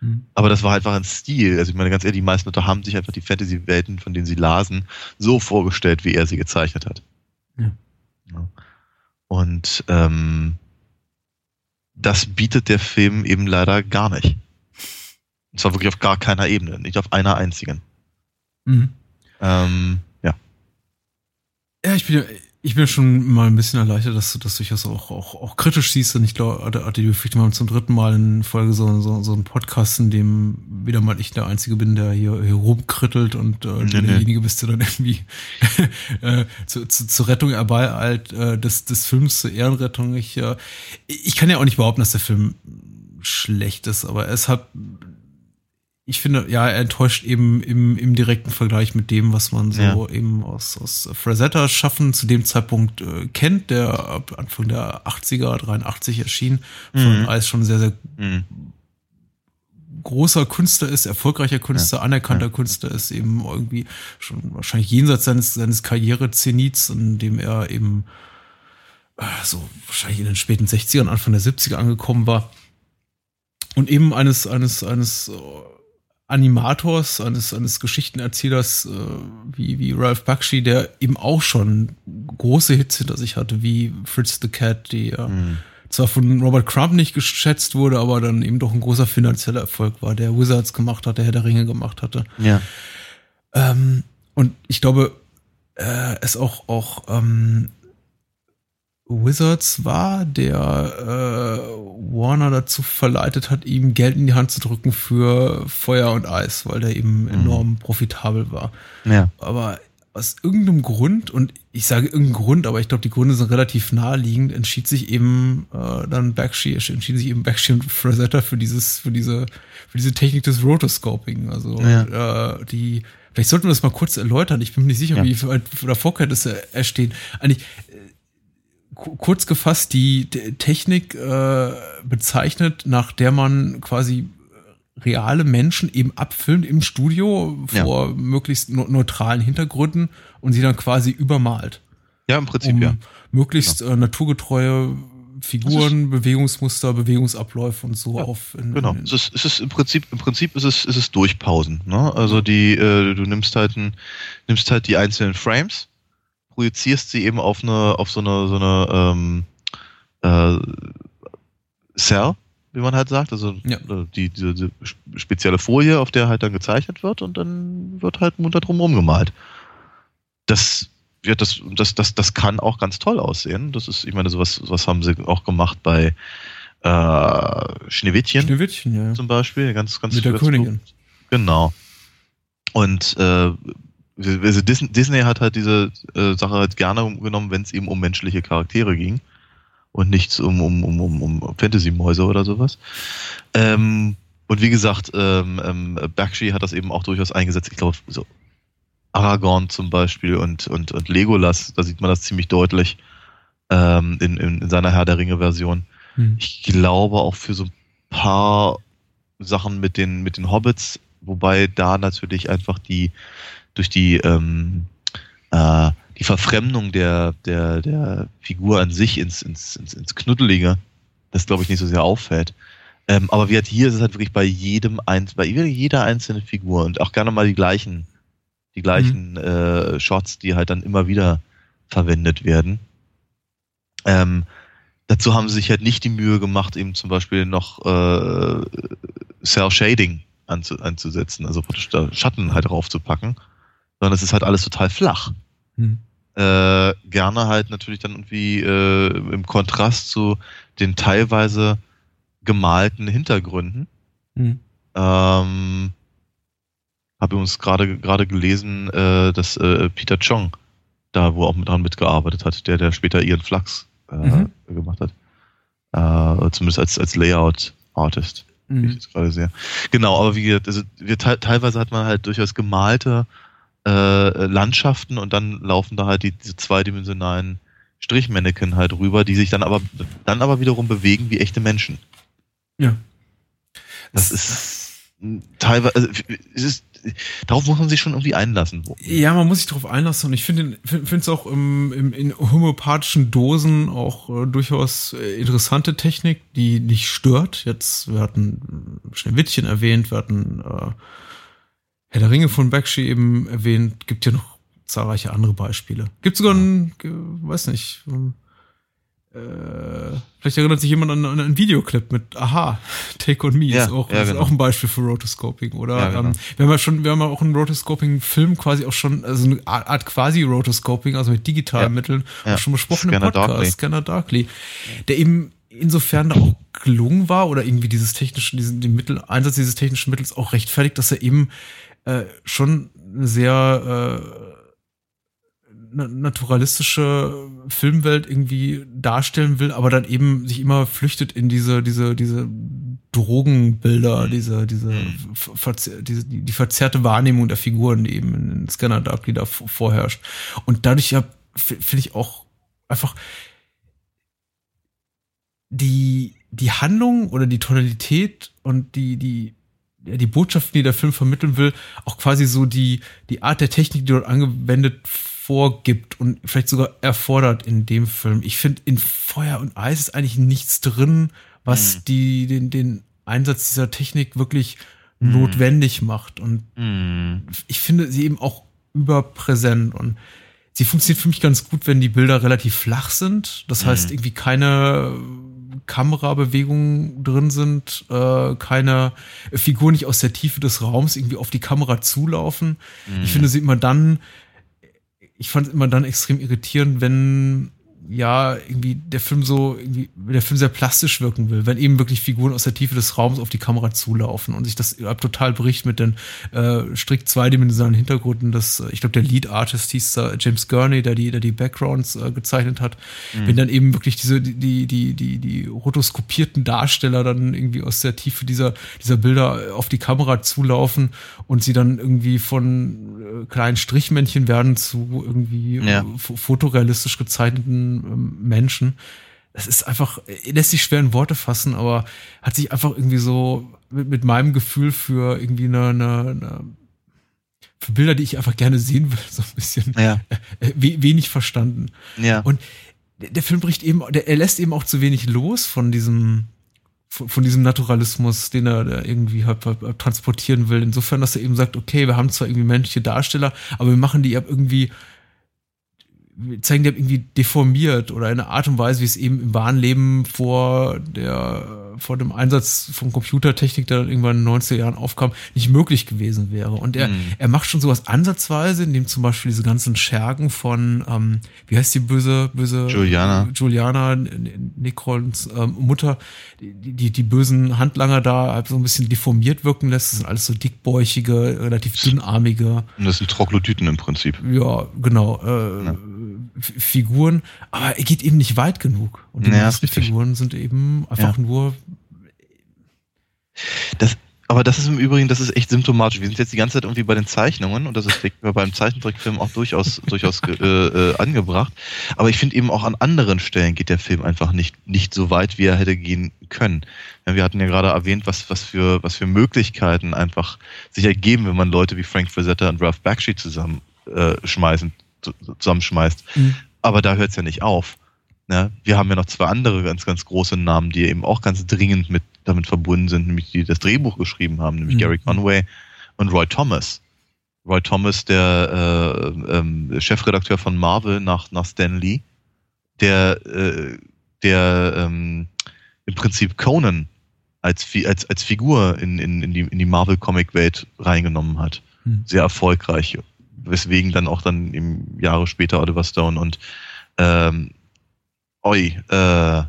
[SPEAKER 2] Mhm. Aber das war einfach ein Stil. Also ich meine, ganz ehrlich, die meisten Leute haben sich einfach die Fantasy-Welten, von denen sie lasen, so vorgestellt, wie er sie gezeichnet hat. Ja. ja. Und ähm, das bietet der Film eben leider gar nicht. Und zwar wirklich auf gar keiner Ebene, nicht auf einer einzigen. Mhm. Ähm, ja.
[SPEAKER 1] Ja, ich bin, ich bin schon mal ein bisschen erleichtert, dass du das durchaus auch, auch, auch kritisch siehst. Und ich glaube, die Befürchtung, haben zum dritten Mal in Folge so, so, so einen Podcast, in dem wieder mal ich der Einzige bin, der hier, hier rumkrittelt und äh, nee, derjenige bist, der dann irgendwie äh, zu, zu, zur Rettung herbeieilt äh, des, des Films, zur Ehrenrettung. Ich, äh, ich kann ja auch nicht behaupten, dass der Film schlecht ist, aber er ist halt ich finde, ja, er enttäuscht eben im, im direkten Vergleich mit dem, was man so ja. eben aus, aus Frazetta schaffen zu dem Zeitpunkt äh, kennt, der ab Anfang der 80er, 83 erschien, von mhm. als schon sehr, sehr mhm. großer Künstler ist, erfolgreicher Künstler, ja. anerkannter ja. Künstler ist, eben irgendwie schon wahrscheinlich jenseits seines, seines Karriere-Zenits, in dem er eben äh, so wahrscheinlich in den späten 60ern, Anfang der 70er angekommen war. Und eben eines, eines, eines Animators, eines, eines Geschichtenerzählers äh, wie, wie Ralph Bakshi, der eben auch schon große Hits hinter sich hatte, wie Fritz the Cat, die ja mhm. zwar von Robert Crumb nicht geschätzt wurde, aber dann eben doch ein großer finanzieller Erfolg war, der Wizards gemacht hat, der Herr der Ringe gemacht hatte.
[SPEAKER 2] Ja.
[SPEAKER 1] Ähm, und ich glaube, äh, es auch, auch ähm, Wizards war, der äh, Warner dazu verleitet hat, ihm Geld in die Hand zu drücken für Feuer und Eis, weil der eben mhm. enorm profitabel war.
[SPEAKER 2] Ja.
[SPEAKER 1] Aber aus irgendeinem Grund, und ich sage irgendeinen Grund, aber ich glaube, die Gründe sind relativ naheliegend, entschied sich eben äh, dann Bakshi, entschieden sich eben Bakshi und Frazetta für dieses, für diese, für diese Technik des Rotoscoping. Also ja. äh, die, vielleicht sollten wir das mal kurz erläutern. Ich bin mir nicht sicher, ja. wie weit oder Vorkenntnisse erstehen. Eigentlich, kurz gefasst die Technik äh, bezeichnet, nach der man quasi reale Menschen eben abfilmt im Studio vor ja. möglichst neutralen Hintergründen und sie dann quasi übermalt.
[SPEAKER 2] Ja, im Prinzip um ja.
[SPEAKER 1] Möglichst ja. Äh, naturgetreue Figuren, Bewegungsmuster, Bewegungsabläufe und so
[SPEAKER 2] ja,
[SPEAKER 1] auf.
[SPEAKER 2] In, genau. In, es ist, es ist im Prinzip, im Prinzip ist es, ist es Durchpausen. Ne? Also die, äh, du nimmst halt ein, nimmst halt die einzelnen Frames projizierst sie eben auf eine, auf so eine, so eine ähm, äh, Cell, wie man halt sagt, also ja. Äh, die, diese, diese spezielle Folie, auf der halt dann gezeichnet wird und dann wird halt munter drum rumgemalt. Das ja, das, das, das, das kann auch ganz toll aussehen. Das ist, ich meine, sowas, sowas haben sie auch gemacht bei äh, Schneewittchen,
[SPEAKER 1] Schneewittchen ja.
[SPEAKER 2] zum Beispiel. Ganz, ganz
[SPEAKER 1] Mit der Königin.
[SPEAKER 2] Genau. Und äh, also Disney hat halt diese äh, Sache halt gerne genommen, wenn es eben um menschliche Charaktere ging und nichts um, um, um, um, um Fantasy-Mäuse oder sowas. Ähm, und wie gesagt, ähm, ähm, Bakshi hat das eben auch durchaus eingesetzt. Ich glaube, so Aragorn zum Beispiel und, und, und Legolas, da sieht man das ziemlich deutlich ähm, in, in, in seiner Herr der Ringe-Version. Hm. Ich glaube auch für so ein paar Sachen mit den, mit den Hobbits, wobei da natürlich einfach die, durch die, ähm, äh, die Verfremdung der, der, der Figur an sich ins, ins, ins, ins Knuddelige, das glaube ich nicht so sehr auffällt. Ähm, aber wie halt hier ist es halt wirklich bei jedem eins, bei jeder einzelnen Figur und auch gerne mal die gleichen, die gleichen mhm. äh, Shots, die halt dann immer wieder verwendet werden. Ähm, dazu haben sie sich halt nicht die Mühe gemacht, eben zum Beispiel noch äh, Cell Shading anzu, anzusetzen, also Schatten halt draufzupacken sondern es ist halt alles total flach. Hm. Äh, gerne halt natürlich dann irgendwie äh, im Kontrast zu den teilweise gemalten Hintergründen. Hm. Ähm, Habe uns gerade gerade gelesen, äh, dass äh, Peter Chong da wo auch dran mitgearbeitet hat, der der später Ian Flux äh, mhm. gemacht hat. Äh, zumindest als als Layout Artist. Mhm. Ich jetzt gerade sehr. Genau, aber wie gesagt, also wir, teilweise hat man halt durchaus gemalte äh, Landschaften und dann laufen da halt die, diese zweidimensionalen Strichmannequin halt rüber, die sich dann aber dann aber wiederum bewegen wie echte Menschen.
[SPEAKER 1] Ja.
[SPEAKER 2] Das, das ist teilweise, also, es ist, darauf muss man sich schon irgendwie einlassen.
[SPEAKER 1] Ja, man muss sich darauf einlassen und ich finde finde es auch im, im, in homöopathischen Dosen auch äh, durchaus äh, interessante Technik, die nicht stört. Jetzt, wir hatten Schneewittchen erwähnt, wir hatten äh, Herr der Ringe von Bakshi eben erwähnt, gibt ja noch zahlreiche andere Beispiele. Gibt sogar ein, weiß nicht, ähm, äh, vielleicht erinnert sich jemand an, an einen Videoclip mit Aha, Take on Me ja, ist, auch, ja, ist genau. auch ein Beispiel für Rotoscoping. Oder ja, genau. ähm, wir haben ja schon, wir haben ja auch einen Rotoscoping-Film quasi auch schon, also eine Art quasi Rotoscoping, also mit digitalen Mitteln, auch schon besprochen Scanner im Podcast, Darkly. Scanner Darkly, der eben insofern da auch gelungen war oder irgendwie dieses technische, diesen den Mittel, Einsatz dieses technischen Mittels auch rechtfertigt, dass er eben äh, schon eine sehr äh, naturalistische Filmwelt irgendwie darstellen will, aber dann eben sich immer flüchtet in diese, diese, diese Drogenbilder, diese, diese, mhm. diese die, die verzerrte Wahrnehmung der Figuren, die eben in Scanner Dark, die da vorherrscht. Und dadurch ja, finde ich auch einfach die, die Handlung oder die Tonalität und die, die, die Botschaften, die der Film vermitteln will, auch quasi so die, die Art der Technik, die dort angewendet vorgibt und vielleicht sogar erfordert in dem Film. Ich finde, in Feuer und Eis ist eigentlich nichts drin, was mhm. die, den, den Einsatz dieser Technik wirklich mhm. notwendig macht. Und mhm. ich finde sie eben auch überpräsent und sie funktioniert für mich ganz gut, wenn die Bilder relativ flach sind. Das heißt, mhm. irgendwie keine Kamerabewegungen drin sind, äh, keine Figur nicht aus der Tiefe des Raums irgendwie auf die Kamera zulaufen. Ich mhm. finde sie immer dann ich fand es immer dann extrem irritierend, wenn ja, irgendwie der Film so, irgendwie, der Film sehr plastisch wirken will, wenn eben wirklich Figuren aus der Tiefe des Raums auf die Kamera zulaufen und sich das total bricht mit den äh, strikt zweidimensionalen Hintergründen. Das, äh, ich glaube, der Lead Artist hieß äh, James Gurney, der die, der die Backgrounds äh, gezeichnet hat. Mhm. Wenn dann eben wirklich diese, die, die, die, die rotoskopierten Darsteller dann irgendwie aus der Tiefe dieser, dieser Bilder auf die Kamera zulaufen und sie dann irgendwie von äh, kleinen Strichmännchen werden zu irgendwie ja. äh, fotorealistisch gezeichneten Menschen. Es ist einfach, lässt sich schwer in Worte fassen, aber hat sich einfach irgendwie so mit, mit meinem Gefühl für irgendwie eine, eine, eine für Bilder, die ich einfach gerne sehen will, so ein bisschen ja. äh, wenig verstanden.
[SPEAKER 2] Ja.
[SPEAKER 1] Und der Film bricht eben, der, er lässt eben auch zu wenig los von diesem, von, von diesem Naturalismus, den er da irgendwie halt, halt, halt transportieren will. Insofern, dass er eben sagt, okay, wir haben zwar irgendwie menschliche Darsteller, aber wir machen die irgendwie zeigen die irgendwie deformiert oder eine Art und Weise, wie es eben im wahren Leben vor der vor dem Einsatz von Computertechnik, der dann irgendwann in den 90er Jahren aufkam, nicht möglich gewesen wäre. Und er, mhm. er macht schon sowas ansatzweise, indem zum Beispiel diese ganzen Schergen von, ähm, wie heißt die böse, böse
[SPEAKER 2] Juliana,
[SPEAKER 1] Juliana, Necrons ähm, Mutter, die, die, die bösen Handlanger da halt so ein bisschen deformiert wirken lässt. Das sind alles so dickbäuchige, relativ dünnarmige.
[SPEAKER 2] Und das sind Troglodyten im Prinzip.
[SPEAKER 1] Ja, genau. Äh, ja. Figuren, aber er geht eben nicht weit genug. Und die
[SPEAKER 2] ja,
[SPEAKER 1] meisten Figuren sind eben einfach ja. nur.
[SPEAKER 2] Das, aber das ist im Übrigen, das ist echt symptomatisch. Wir sind jetzt die ganze Zeit irgendwie bei den Zeichnungen und das ist beim Zeichentrickfilm auch durchaus, durchaus äh, äh, angebracht. Aber ich finde eben auch an anderen Stellen geht der Film einfach nicht, nicht so weit, wie er hätte gehen können. Wir hatten ja gerade erwähnt, was, was, für, was für Möglichkeiten einfach sich ergeben, wenn man Leute wie Frank Frazetta und Ralph Bakshi zusammenschmeißen äh, zusammenschmeißt. Mhm. Aber da hört es ja nicht auf. Ne? Wir haben ja noch zwei andere ganz, ganz große Namen, die eben auch ganz dringend mit damit verbunden sind, nämlich die das Drehbuch geschrieben haben, nämlich mhm. Gary Conway und Roy Thomas. Roy Thomas, der äh, ähm, Chefredakteur von Marvel nach, nach Stan Lee, der, äh, der ähm, im Prinzip Conan als, als, als Figur in, in, in die, in die Marvel-Comic-Welt reingenommen hat. Mhm. Sehr erfolgreich weswegen dann auch dann im Jahre später Oliver Stone und ähm, oi, äh,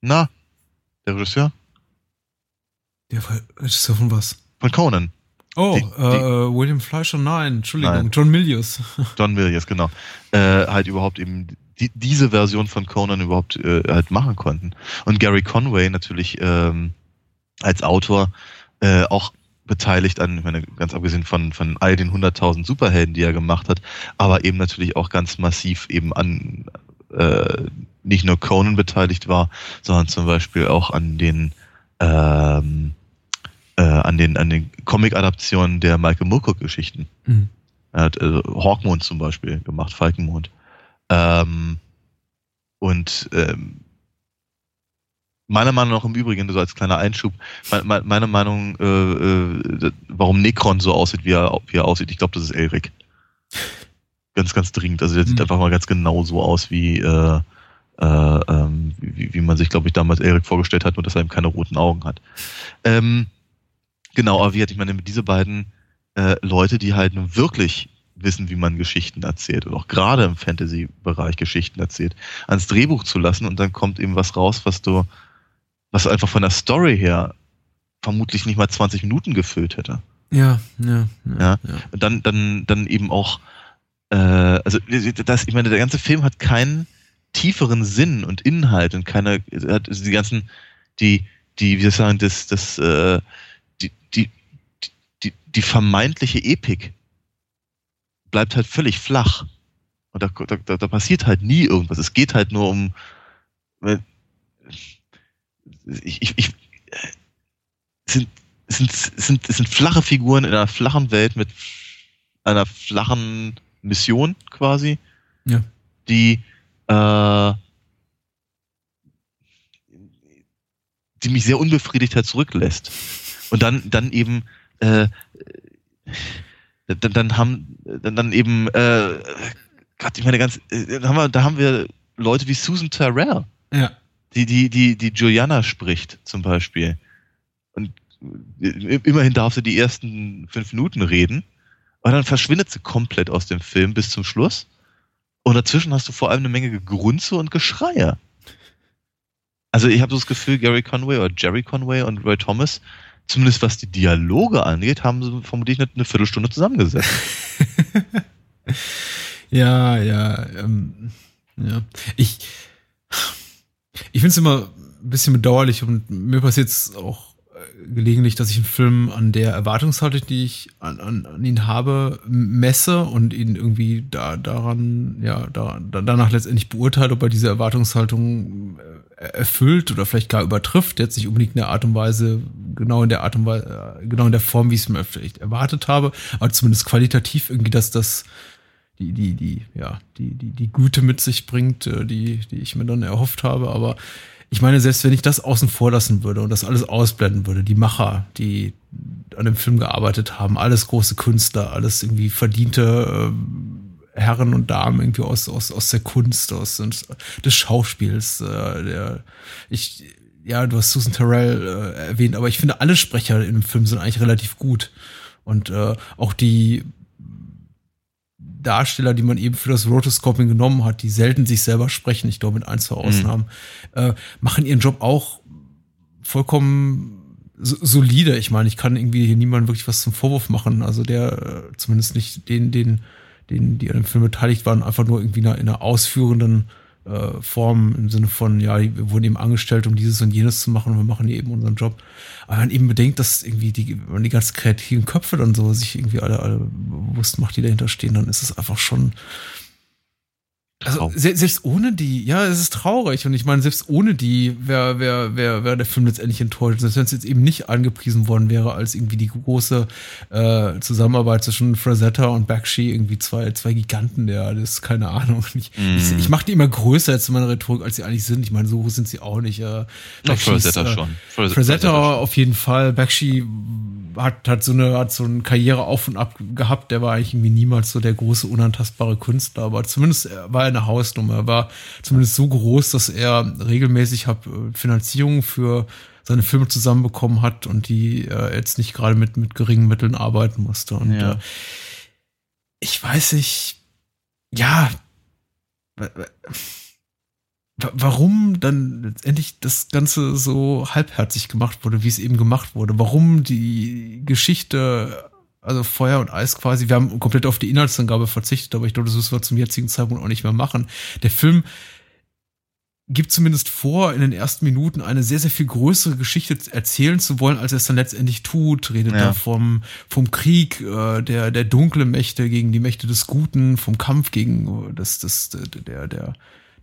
[SPEAKER 2] na, der Regisseur?
[SPEAKER 1] Der Regisseur von was?
[SPEAKER 2] Von Conan.
[SPEAKER 1] Oh, die, die, äh, William Fleischer, nein, Entschuldigung, nein. John Milius.
[SPEAKER 2] John Milius, genau. Äh, halt überhaupt eben die, diese Version von Conan überhaupt äh, halt machen konnten. Und Gary Conway natürlich ähm, als Autor äh, auch beteiligt an, ich meine, ganz abgesehen von, von all den 100.000 Superhelden, die er gemacht hat, aber eben natürlich auch ganz massiv eben an äh, nicht nur Conan beteiligt war, sondern zum Beispiel auch an den ähm, äh, an den an den Comic-Adaptionen der Michael Moorcock-Geschichten. Mhm. Er hat äh, Hawkmond zum Beispiel gemacht, Falkenmond. Ähm, und ähm, meiner Meinung nach im Übrigen, so als kleiner Einschub, meine, meine Meinung, äh, äh, warum Necron so aussieht, wie er, wie er aussieht, ich glaube, das ist Elric. Ganz, ganz dringend. Also der mhm. sieht einfach mal ganz genau so aus, wie, äh, äh, ähm, wie, wie man sich, glaube ich, damals Elric vorgestellt hat, nur dass er eben keine roten Augen hat. Ähm, genau, aber wie hatte ich meine, diese beiden äh, Leute, die halt nun wirklich wissen, wie man Geschichten erzählt und auch gerade im Fantasy-Bereich Geschichten erzählt, ans Drehbuch zu lassen und dann kommt eben was raus, was du, was einfach von der Story her vermutlich nicht mal 20 Minuten gefüllt hätte.
[SPEAKER 1] Ja, ja, ja.
[SPEAKER 2] ja. ja. Und dann, dann, dann eben auch, äh, also das, ich meine, der ganze Film hat keinen tieferen Sinn und Inhalt und keine, hat die ganzen, die, die, wie soll ich sagen, das, das, äh, die, die, die, die vermeintliche Epik bleibt halt völlig flach. Und da, da, da passiert halt nie irgendwas. Es geht halt nur um. Ich, ich, ich, sind, sind, sind, sind flache Figuren in einer flachen Welt mit einer flachen Mission quasi,
[SPEAKER 1] ja.
[SPEAKER 2] die äh, die mich sehr unbefriedigt halt zurücklässt. Und dann, dann eben äh, dann, dann haben dann, dann eben äh, Gott, ich meine ganz äh, da haben wir da haben wir Leute wie Susan Terrell.
[SPEAKER 1] Ja.
[SPEAKER 2] Die die die die Juliana spricht zum Beispiel. Und äh, immerhin darf sie die ersten fünf Minuten reden, aber dann verschwindet sie komplett aus dem Film bis zum Schluss. Und dazwischen hast du vor allem eine Menge Gegrunze und Geschreie. Also ich habe so das Gefühl, Gary Conway oder Jerry Conway und Roy Thomas zumindest was die Dialoge angeht, haben sie vermutlich eine, eine Viertelstunde zusammengesetzt.
[SPEAKER 1] ja, ja, ähm, ja. Ich, ich finde es immer ein bisschen bedauerlich und mir passiert es auch gelegentlich, dass ich einen Film an der Erwartungshaltung, die ich an, an, an ihn habe, messe und ihn irgendwie da, daran, ja, da, danach letztendlich beurteile, ob er diese Erwartungshaltung äh, erfüllt oder vielleicht gar übertrifft, jetzt nicht unbedingt in der Art und Weise, genau in der Art und Weise, äh, genau in der Form, wie ich es mir vielleicht erwartet habe, aber zumindest qualitativ irgendwie, dass das die, die, die, ja, die, die, die Güte mit sich bringt, äh, die, die ich mir dann erhofft habe, aber ich meine, selbst wenn ich das außen vor lassen würde und das alles ausblenden würde, die Macher, die an dem Film gearbeitet haben, alles große Künstler, alles irgendwie verdiente äh, Herren und Damen irgendwie aus, aus, aus der Kunst, aus des Schauspiels, äh, der, ich, ja, du hast Susan Terrell äh, erwähnt, aber ich finde, alle Sprecher im Film sind eigentlich relativ gut. Und äh, auch die Darsteller, die man eben für das Rotoscoping genommen hat, die selten sich selber sprechen, ich glaube mit ein, zwei Ausnahmen, mhm. äh, machen ihren Job auch vollkommen solide. Ich meine, ich kann irgendwie hier niemandem wirklich was zum Vorwurf machen. Also der, äh, zumindest nicht den, den, den, die an dem Film beteiligt waren, einfach nur irgendwie in einer, in einer ausführenden äh, Form im Sinne von, ja, wir wurden eben angestellt, um dieses und jenes zu machen und wir machen eben unseren Job. Aber man eben bedenkt, dass irgendwie die, die ganz kreativen Köpfe dann so sich irgendwie alle, alle bewusst macht, die dahinter stehen, dann ist es einfach schon, also selbst ohne die, ja, es ist traurig. Und ich meine, selbst ohne die wäre wär, wär, wär der Film letztendlich enttäuscht. Selbst wenn es jetzt eben nicht angepriesen worden wäre als irgendwie die große äh, Zusammenarbeit zwischen Frazetta und Bakshi, irgendwie zwei, zwei Giganten, der, das ist keine Ahnung. Ich, mm. ich, ich mache die immer größer jetzt in meiner Rhetorik, als sie eigentlich sind. Ich meine, so sind sie auch nicht. Äh,
[SPEAKER 2] no, Frazetta äh, schon.
[SPEAKER 1] Frazetta, Frazetta auf jeden Fall. Bakshi hat, hat so eine, hat so eine Karriere auf und ab gehabt. Der war eigentlich irgendwie niemals so der große, unantastbare Künstler, aber zumindest war er eine Hausnummer. Er war zumindest so groß, dass er regelmäßig hab, äh, Finanzierung für seine Filme zusammenbekommen hat und die äh, jetzt nicht gerade mit, mit geringen Mitteln arbeiten musste. Und ja. äh, ich weiß nicht, ja, warum dann letztendlich das Ganze so halbherzig gemacht wurde, wie es eben gemacht wurde. Warum die Geschichte also Feuer und Eis quasi. Wir haben komplett auf die Inhaltsangabe verzichtet, aber ich glaube, das müssen wir zum jetzigen Zeitpunkt auch nicht mehr machen. Der Film gibt zumindest vor, in den ersten Minuten eine sehr, sehr viel größere Geschichte erzählen zu wollen, als er es dann letztendlich tut. Redet ja. da vom, vom Krieg äh, der, der dunklen Mächte gegen die Mächte des Guten, vom Kampf gegen das, das, der, der,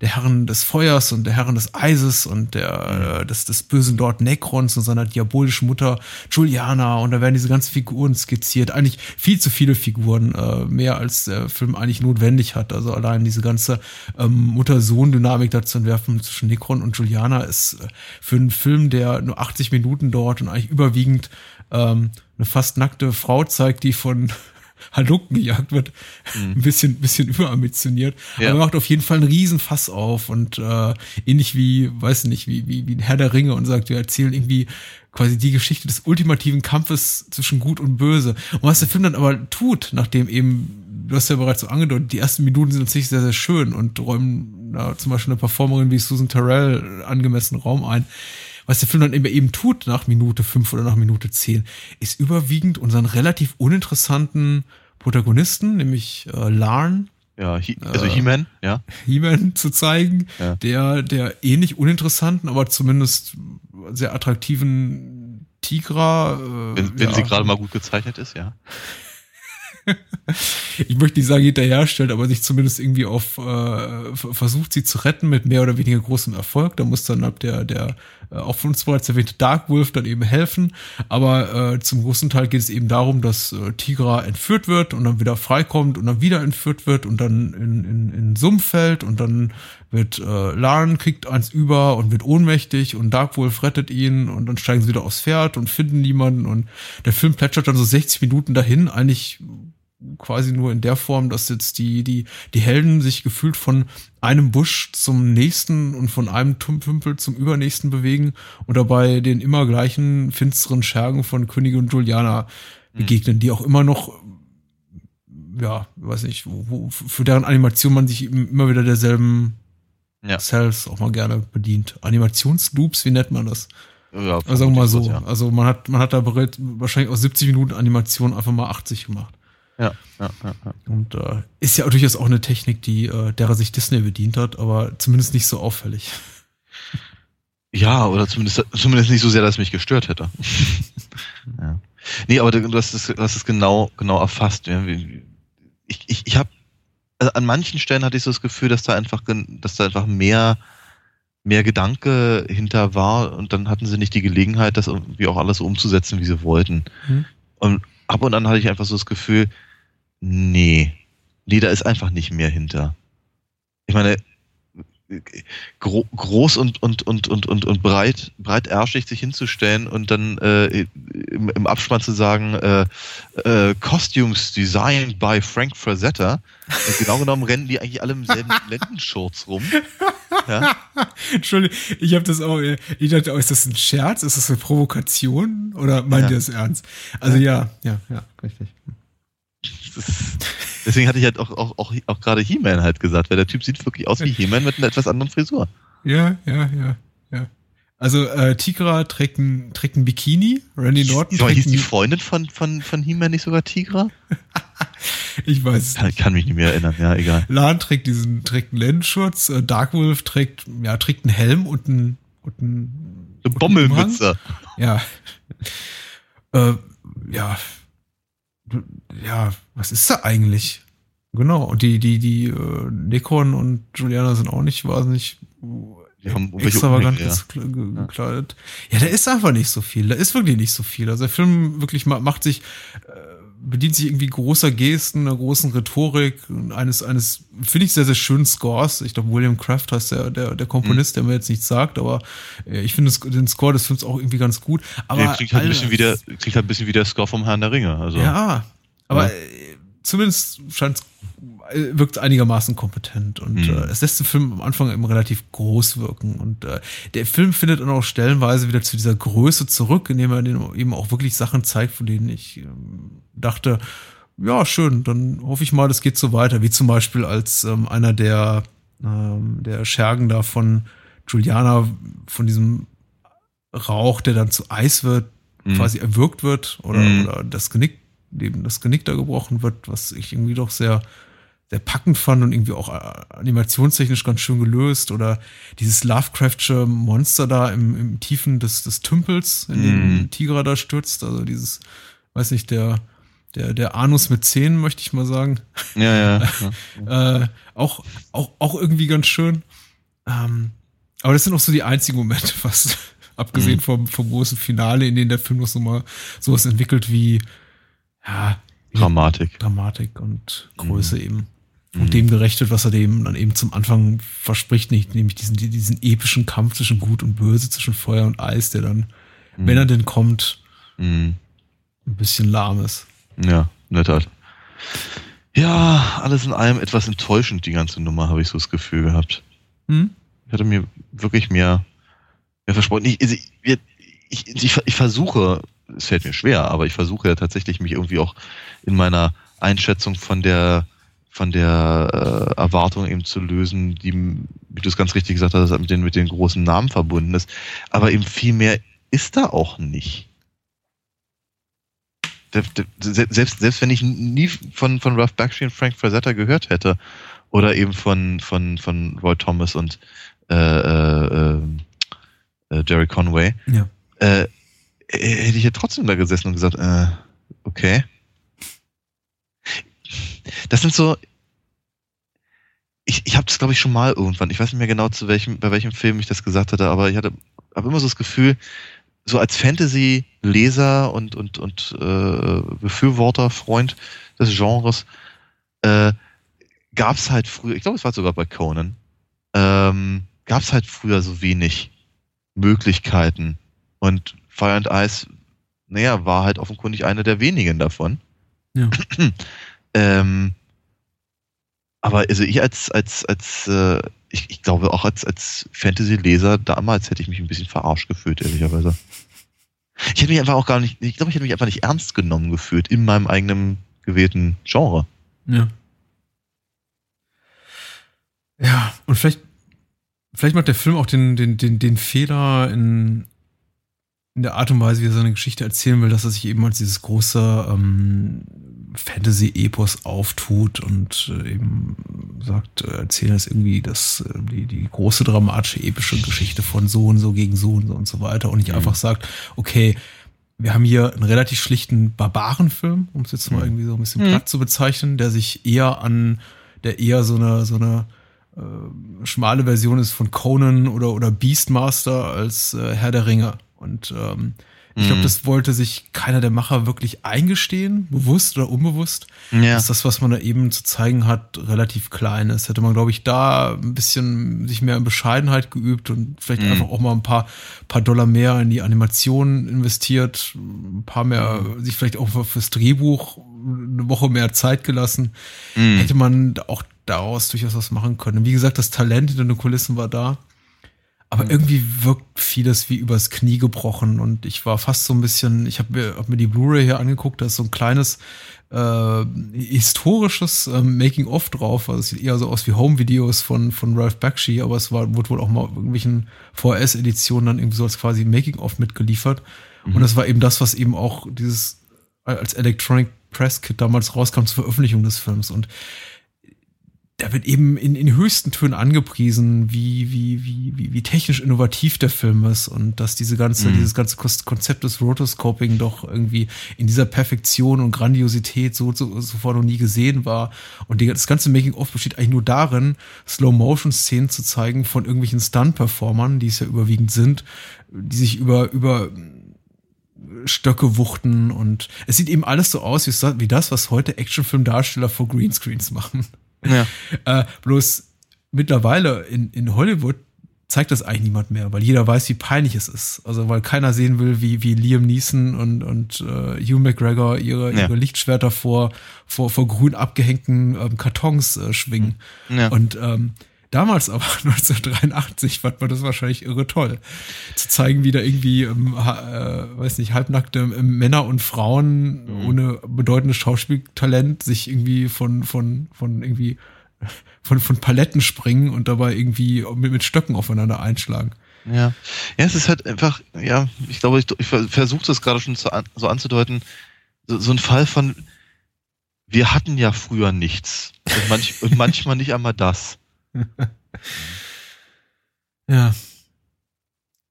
[SPEAKER 1] der Herren des Feuers und der Herren des Eises und der, äh, des, des bösen Lord Necrons und seiner diabolischen Mutter Juliana und da werden diese ganzen Figuren skizziert. Eigentlich viel zu viele Figuren, äh, mehr als der Film eigentlich notwendig hat. Also allein diese ganze ähm, Mutter-Sohn-Dynamik da zu entwerfen zwischen Necron und Juliana ist äh, für einen Film, der nur 80 Minuten dauert und eigentlich überwiegend ähm, eine fast nackte Frau zeigt, die von Halunken gejagt wird. Mhm. Ein bisschen, bisschen überambitioniert. Ja. Aber er macht auf jeden Fall einen Riesenfass auf und äh, ähnlich wie, weiß nicht, wie, wie, wie ein Herr der Ringe und sagt, wir erzählen irgendwie quasi die Geschichte des ultimativen Kampfes zwischen Gut und Böse. Und was der Film dann aber tut, nachdem eben, du hast ja bereits so angedeutet, die ersten Minuten sind natürlich sehr, sehr schön und räumen ja, zum Beispiel eine Performerin wie Susan Terrell angemessen Raum ein was der Film dann eben tut nach Minute fünf oder nach Minute zehn, ist überwiegend unseren relativ uninteressanten Protagonisten, nämlich äh, Larn.
[SPEAKER 2] Ja, he, also äh, He-Man, ja.
[SPEAKER 1] He-Man zu zeigen, ja. der, der ähnlich uninteressanten, aber zumindest sehr attraktiven Tigra.
[SPEAKER 2] Äh, wenn, wenn ja. sie gerade mal gut gezeichnet ist, ja.
[SPEAKER 1] Ich möchte nicht sagen hinterher stellt, aber sich zumindest irgendwie auf äh, versucht, sie zu retten mit mehr oder weniger großem Erfolg. Da muss dann ab der, der äh, auch von uns bereits erwähnte Dark Wolf dann eben helfen. Aber äh, zum großen Teil geht es eben darum, dass äh, Tigra entführt wird und dann wieder freikommt und dann wieder entführt wird und dann in, in, in Sumpf fällt und dann wird äh, Laren kriegt eins über und wird ohnmächtig und Dark Wolf rettet ihn und dann steigen sie wieder aufs Pferd und finden niemanden und der Film plätschert dann so 60 Minuten dahin, eigentlich quasi nur in der Form, dass jetzt die, die, die Helden sich gefühlt von einem Busch zum nächsten und von einem Tümpel zum übernächsten bewegen und dabei den immer gleichen finsteren Schergen von Königin Juliana mhm. begegnen, mhm. die auch immer noch, ja, weiß nicht, wo, wo, für deren Animation man sich immer wieder derselben ja. Cells auch mal gerne bedient. Animationsloops, wie nennt man das? Ja, also sagen wir mal so. Ja. Also man hat, man hat da bereits wahrscheinlich aus 70 Minuten Animation einfach mal 80 gemacht.
[SPEAKER 2] Ja, ja, ja. ja.
[SPEAKER 1] Und äh, ist ja durchaus auch eine Technik, die äh, derer sich Disney bedient hat, aber zumindest nicht so auffällig.
[SPEAKER 2] Ja, oder zumindest, zumindest nicht so sehr, dass es mich gestört hätte. ja. Nee, aber du hast es, du hast es genau, genau erfasst. Ich, ich, ich habe also an manchen Stellen hatte ich so das Gefühl, dass da einfach, dass da einfach mehr, mehr Gedanke hinter war und dann hatten sie nicht die Gelegenheit, das irgendwie auch alles umzusetzen, wie sie wollten. Mhm. Und ab und an hatte ich einfach so das Gefühl, nee, nee, da ist einfach nicht mehr hinter. Ich meine, gro groß und, und, und, und, und, und breit, breitärschig sich hinzustellen und dann äh, im, im Abspann zu sagen, äh, äh, Costumes designed by Frank Frazetta. genau genommen rennen die eigentlich alle im selben Lendenschurz rum.
[SPEAKER 1] Ja? Entschuldigung, ich habe das auch, ich dachte, oh, ist das ein Scherz? Ist das eine Provokation? Oder meint ja. ihr das ernst? Also ja, ja, ja, richtig.
[SPEAKER 2] deswegen hatte ich halt auch, auch, auch, auch gerade He-Man halt gesagt, weil der Typ sieht wirklich aus wie He-Man mit einer etwas anderen Frisur.
[SPEAKER 1] Ja, ja, ja, ja. Also äh, Tigra trägt ein, trägt ein Bikini, Randy Norton
[SPEAKER 2] trägt hieß die Freundin von, von, von He-Man nicht sogar Tigra?
[SPEAKER 1] ich weiß es
[SPEAKER 2] kann, kann mich nicht mehr erinnern, ja, egal.
[SPEAKER 1] Lan trägt diesen, trägt einen Lendenschutz, äh, Darkwolf trägt, ja, trägt einen Helm und einen, und einen,
[SPEAKER 2] Eine Bommelmütze.
[SPEAKER 1] Ja. äh, ja, ja, was ist da eigentlich? Genau, und die, die, die äh, Nikon und Juliana sind auch nicht wahnsinnig die haben extravagant ja. gekleidet. Ja, da ist einfach nicht so viel. Da ist wirklich nicht so viel. Also der Film wirklich macht sich, äh, bedient sich irgendwie großer Gesten, einer großen Rhetorik, eines, eines, finde ich, sehr, sehr schönen Scores. Ich glaube, William Kraft heißt der, der, der Komponist, der mir jetzt nichts sagt, aber äh, ich finde den Score des Films auch irgendwie ganz gut. Aber
[SPEAKER 2] der klingt halt, ein bisschen wie der, klingt halt ein bisschen wie der Score vom Herrn der Ringe. Also.
[SPEAKER 1] Ja, aber ja. Äh, zumindest scheint äh, wirkt einigermaßen kompetent und mhm. äh, es lässt den Film am Anfang eben relativ groß wirken und äh, der Film findet dann auch stellenweise wieder zu dieser Größe zurück, indem er eben auch wirklich Sachen zeigt, von denen ich ähm, dachte, ja schön, dann hoffe ich mal, das geht so weiter, wie zum Beispiel als ähm, einer der ähm, der Schergen da von Juliana von diesem Rauch, der dann zu Eis wird, mhm. quasi erwürgt wird oder, mhm. oder das Genick dem das Genick da gebrochen wird, was ich irgendwie doch sehr, sehr packend fand und irgendwie auch äh, animationstechnisch ganz schön gelöst. Oder dieses Lovecraftsche Monster da im, im Tiefen des, des Tümpels, in den mm. Tiger da stürzt. Also dieses, weiß nicht, der, der, der Anus mit Zähnen, möchte ich mal sagen.
[SPEAKER 2] Ja, ja.
[SPEAKER 1] ja. äh, auch, auch, auch irgendwie ganz schön. Ähm, aber das sind auch so die einzigen Momente, was abgesehen mhm. vom, vom großen Finale, in dem der Film noch so mal sowas entwickelt wie ja,
[SPEAKER 2] Dramatik.
[SPEAKER 1] Dramatik und Größe mhm. eben. Und mhm. dem gerecht wird, was er dem dann eben zum Anfang verspricht, nicht, nämlich diesen, diesen epischen Kampf zwischen Gut und Böse, zwischen Feuer und Eis, der dann, mhm. wenn er denn kommt, mhm. ein bisschen lahm ist.
[SPEAKER 2] Ja, nett halt. Ja, alles in allem etwas enttäuschend, die ganze Nummer, habe ich so das Gefühl gehabt. Hm? Ich hatte mir wirklich mehr, mehr versprochen. Ich, ich, ich, ich, ich versuche, es fällt mir schwer, aber ich versuche ja tatsächlich mich irgendwie auch in meiner Einschätzung von der von der äh, Erwartung eben zu lösen, die, wie du es ganz richtig gesagt hast, mit den, mit den großen Namen verbunden ist. Aber eben viel mehr ist da auch nicht selbst, selbst wenn ich nie von, von Ralph Bakshi und Frank Frazetta gehört hätte, oder eben von, von, von Roy Thomas und äh, äh, äh, Jerry Conway, ja. äh, hätte ich ja trotzdem da gesessen und gesagt, äh, okay. Das sind so, ich, ich habe das glaube ich schon mal irgendwann, ich weiß nicht mehr genau zu welchem, bei welchem Film ich das gesagt hatte, aber ich hatte habe immer so das Gefühl, so als Fantasy-Leser und, und, und äh, Befürworter, Freund des Genres, äh, gab es halt früher, ich glaube, es war sogar bei Conan, ähm, gab es halt früher so wenig Möglichkeiten. Und Fire and Ice, naja, war halt offenkundig eine der wenigen davon. Ja. ähm, aber also ich als, als, als äh, ich, ich glaube auch als, als Fantasy-Leser damals hätte ich mich ein bisschen verarscht gefühlt, ehrlicherweise. Ich hätte mich einfach auch gar nicht, ich glaube, ich hätte mich einfach nicht ernst genommen gefühlt in meinem eigenen gewählten Genre.
[SPEAKER 1] Ja. Ja, und vielleicht, vielleicht macht der Film auch den, den, den, den Fehler in, in der Art und Weise, wie er seine Geschichte erzählen will, dass er sich eben als dieses große ähm, Fantasy-Epos auftut und äh, eben sagt, äh, erzählen es irgendwie das, äh, die, die große dramatische, epische Geschichte von so und so gegen so und so und so weiter und nicht mhm. einfach sagt, okay, wir haben hier einen relativ schlichten Barbarenfilm, um es jetzt mal mhm. irgendwie so ein bisschen mhm. platt zu bezeichnen, der sich eher an, der eher so eine, so eine äh, schmale Version ist von Conan oder, oder Beastmaster als äh, Herr der Ringe. Und ähm, ich glaube, mhm. das wollte sich keiner der Macher wirklich eingestehen, bewusst oder unbewusst, ja. dass das, was man da eben zu zeigen hat, relativ klein ist. Hätte man, glaube ich, da ein bisschen sich mehr in Bescheidenheit geübt und vielleicht mhm. einfach auch mal ein paar, paar Dollar mehr in die Animation investiert, ein paar mehr, mhm. sich vielleicht auch fürs Drehbuch eine Woche mehr Zeit gelassen, mhm. hätte man auch daraus durchaus was machen können. Wie gesagt, das Talent in den Kulissen war da. Aber mhm. irgendwie wirkt vieles wie übers Knie gebrochen und ich war fast so ein bisschen, ich habe mir, hab mir die Blu-ray hier angeguckt, da ist so ein kleines äh, historisches äh, Making-of drauf, also es sieht eher so aus wie Home-Videos von, von Ralph Bakshi, aber es war, wurde wohl auch mal irgendwelchen VHS-Editionen dann irgendwie so als quasi Making-of mitgeliefert. Mhm. Und das war eben das, was eben auch dieses als Electronic Press Kit damals rauskam zur Veröffentlichung des Films. Und da wird eben in, in höchsten Tönen angepriesen, wie, wie, wie, wie, wie technisch innovativ der Film ist und dass diese ganze, mhm. dieses ganze Konzept des Rotoscoping doch irgendwie in dieser Perfektion und Grandiosität so, so sofort noch nie gesehen war. Und die, das ganze Making-of besteht eigentlich nur darin, Slow-Motion-Szenen zu zeigen von irgendwelchen Stunt-Performern, die es ja überwiegend sind, die sich über, über Stöcke wuchten und es sieht eben alles so aus wie das, was heute Actionfilmdarsteller vor Greenscreens machen. Ja. Äh, bloß mittlerweile in, in Hollywood zeigt das eigentlich niemand mehr, weil jeder weiß, wie peinlich es ist. Also weil keiner sehen will, wie, wie Liam Neeson und, und äh, Hugh McGregor ihre, ja. ihre Lichtschwerter vor, vor, vor grün abgehängten ähm, Kartons äh, schwingen. Ja. Und ähm, damals aber 1983 fand man das wahrscheinlich irre toll. Zu zeigen, wie da irgendwie, ähm, äh, weiß nicht, halbnackte ähm, Männer und Frauen mhm. ohne bedeutendes Schauspieltalent sich irgendwie von, von, von irgendwie von, von Paletten springen und dabei irgendwie mit, mit Stöcken aufeinander einschlagen.
[SPEAKER 2] Ja. Ja, es ist halt einfach, ja, ich glaube, ich, ich versuche das gerade schon zu, so anzudeuten. so, so ein Fall von, wir hatten ja früher nichts. Und, manch, und manchmal nicht einmal das.
[SPEAKER 1] ja.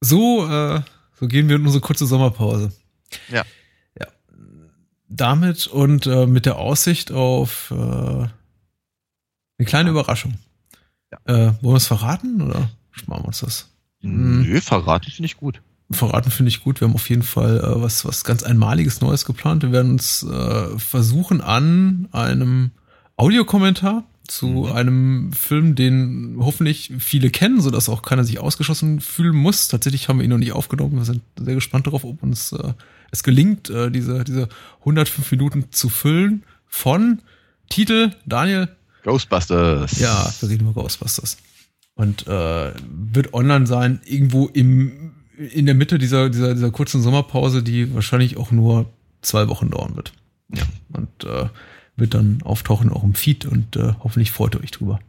[SPEAKER 1] So, äh, so gehen wir in unsere kurze Sommerpause.
[SPEAKER 2] Ja.
[SPEAKER 1] Ja. Damit und äh, mit der Aussicht auf äh, eine kleine Überraschung. Ja. Äh, wollen wir es verraten oder sparen wir uns das?
[SPEAKER 2] Nö, verraten finde ich gut.
[SPEAKER 1] Verraten finde ich gut. Wir haben auf jeden Fall äh, was, was ganz Einmaliges Neues geplant. Wir werden uns äh, versuchen an einem Audiokommentar zu mhm. einem Film, den hoffentlich viele kennen, sodass auch keiner sich ausgeschlossen fühlen muss. Tatsächlich haben wir ihn noch nicht aufgenommen. Wir sind sehr gespannt darauf, ob uns äh, es gelingt, äh, diese, diese 105 Minuten zu füllen von Titel, Daniel.
[SPEAKER 2] Ghostbusters.
[SPEAKER 1] Ja, wir reden über Ghostbusters. Und äh, wird online sein, irgendwo im, in der Mitte dieser, dieser, dieser kurzen Sommerpause, die wahrscheinlich auch nur zwei Wochen dauern wird. Ja. Und äh, wird dann auftauchen auch im Feed und äh, hoffentlich freut ihr euch drüber.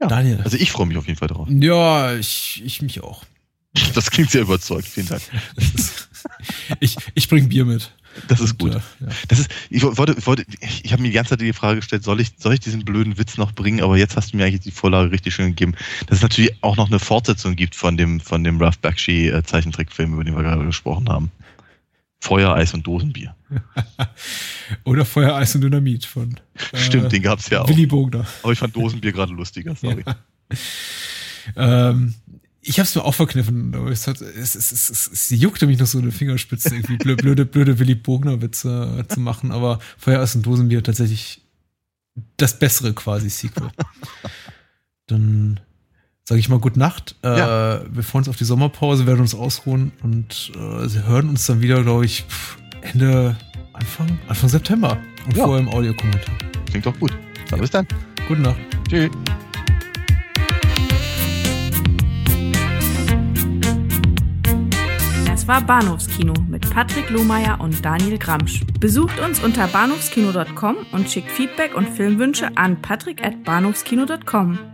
[SPEAKER 2] Ja, Daniel. Also ich freue mich auf jeden Fall drauf.
[SPEAKER 1] Ja, ich, ich mich auch.
[SPEAKER 2] Das klingt sehr überzeugt. Vielen Dank.
[SPEAKER 1] ich ich bringe Bier mit.
[SPEAKER 2] Das ist gut. Und, äh, ja. Das ist, ich wollte, wollte, ich habe mir die ganze Zeit die Frage gestellt, soll ich, soll ich diesen blöden Witz noch bringen? Aber jetzt hast du mir eigentlich die Vorlage richtig schön gegeben, dass es natürlich auch noch eine Fortsetzung gibt von dem, von dem Ralph Bakshi äh, Zeichentrickfilm, über den wir gerade gesprochen haben. Feuer, Eis und Dosenbier.
[SPEAKER 1] Oder Feuer, Eis und Dynamit von.
[SPEAKER 2] Äh, Stimmt, den gab's ja auch.
[SPEAKER 1] Willy Bogner.
[SPEAKER 2] Aber ich fand Dosenbier gerade lustiger, sorry.
[SPEAKER 1] Ja. Ähm, ich habe es mir auch verkniffen, aber es, hat, es, es, es, es, es juckte mich noch so eine Fingerspitze, irgendwie blöde, blöde, blöde Willy Bogner-Witze äh, zu machen, aber Feuer, Eis und Dosenbier tatsächlich das bessere quasi Sequel. Dann sage ich mal Gute Nacht. Äh, ja. Wir freuen uns auf die Sommerpause, werden uns ausruhen und äh, sie hören uns dann wieder, glaube ich, Ende, Anfang, Anfang September und ja. vorher im Audiokommentar.
[SPEAKER 2] Klingt doch gut. Dann bis dann.
[SPEAKER 1] Gute Nacht.
[SPEAKER 2] Tschüss.
[SPEAKER 3] Das war Bahnhofskino mit Patrick Lohmeier und Daniel Gramsch. Besucht uns unter bahnhofskino.com und schickt Feedback und Filmwünsche an patrick@bahnhofskino.com.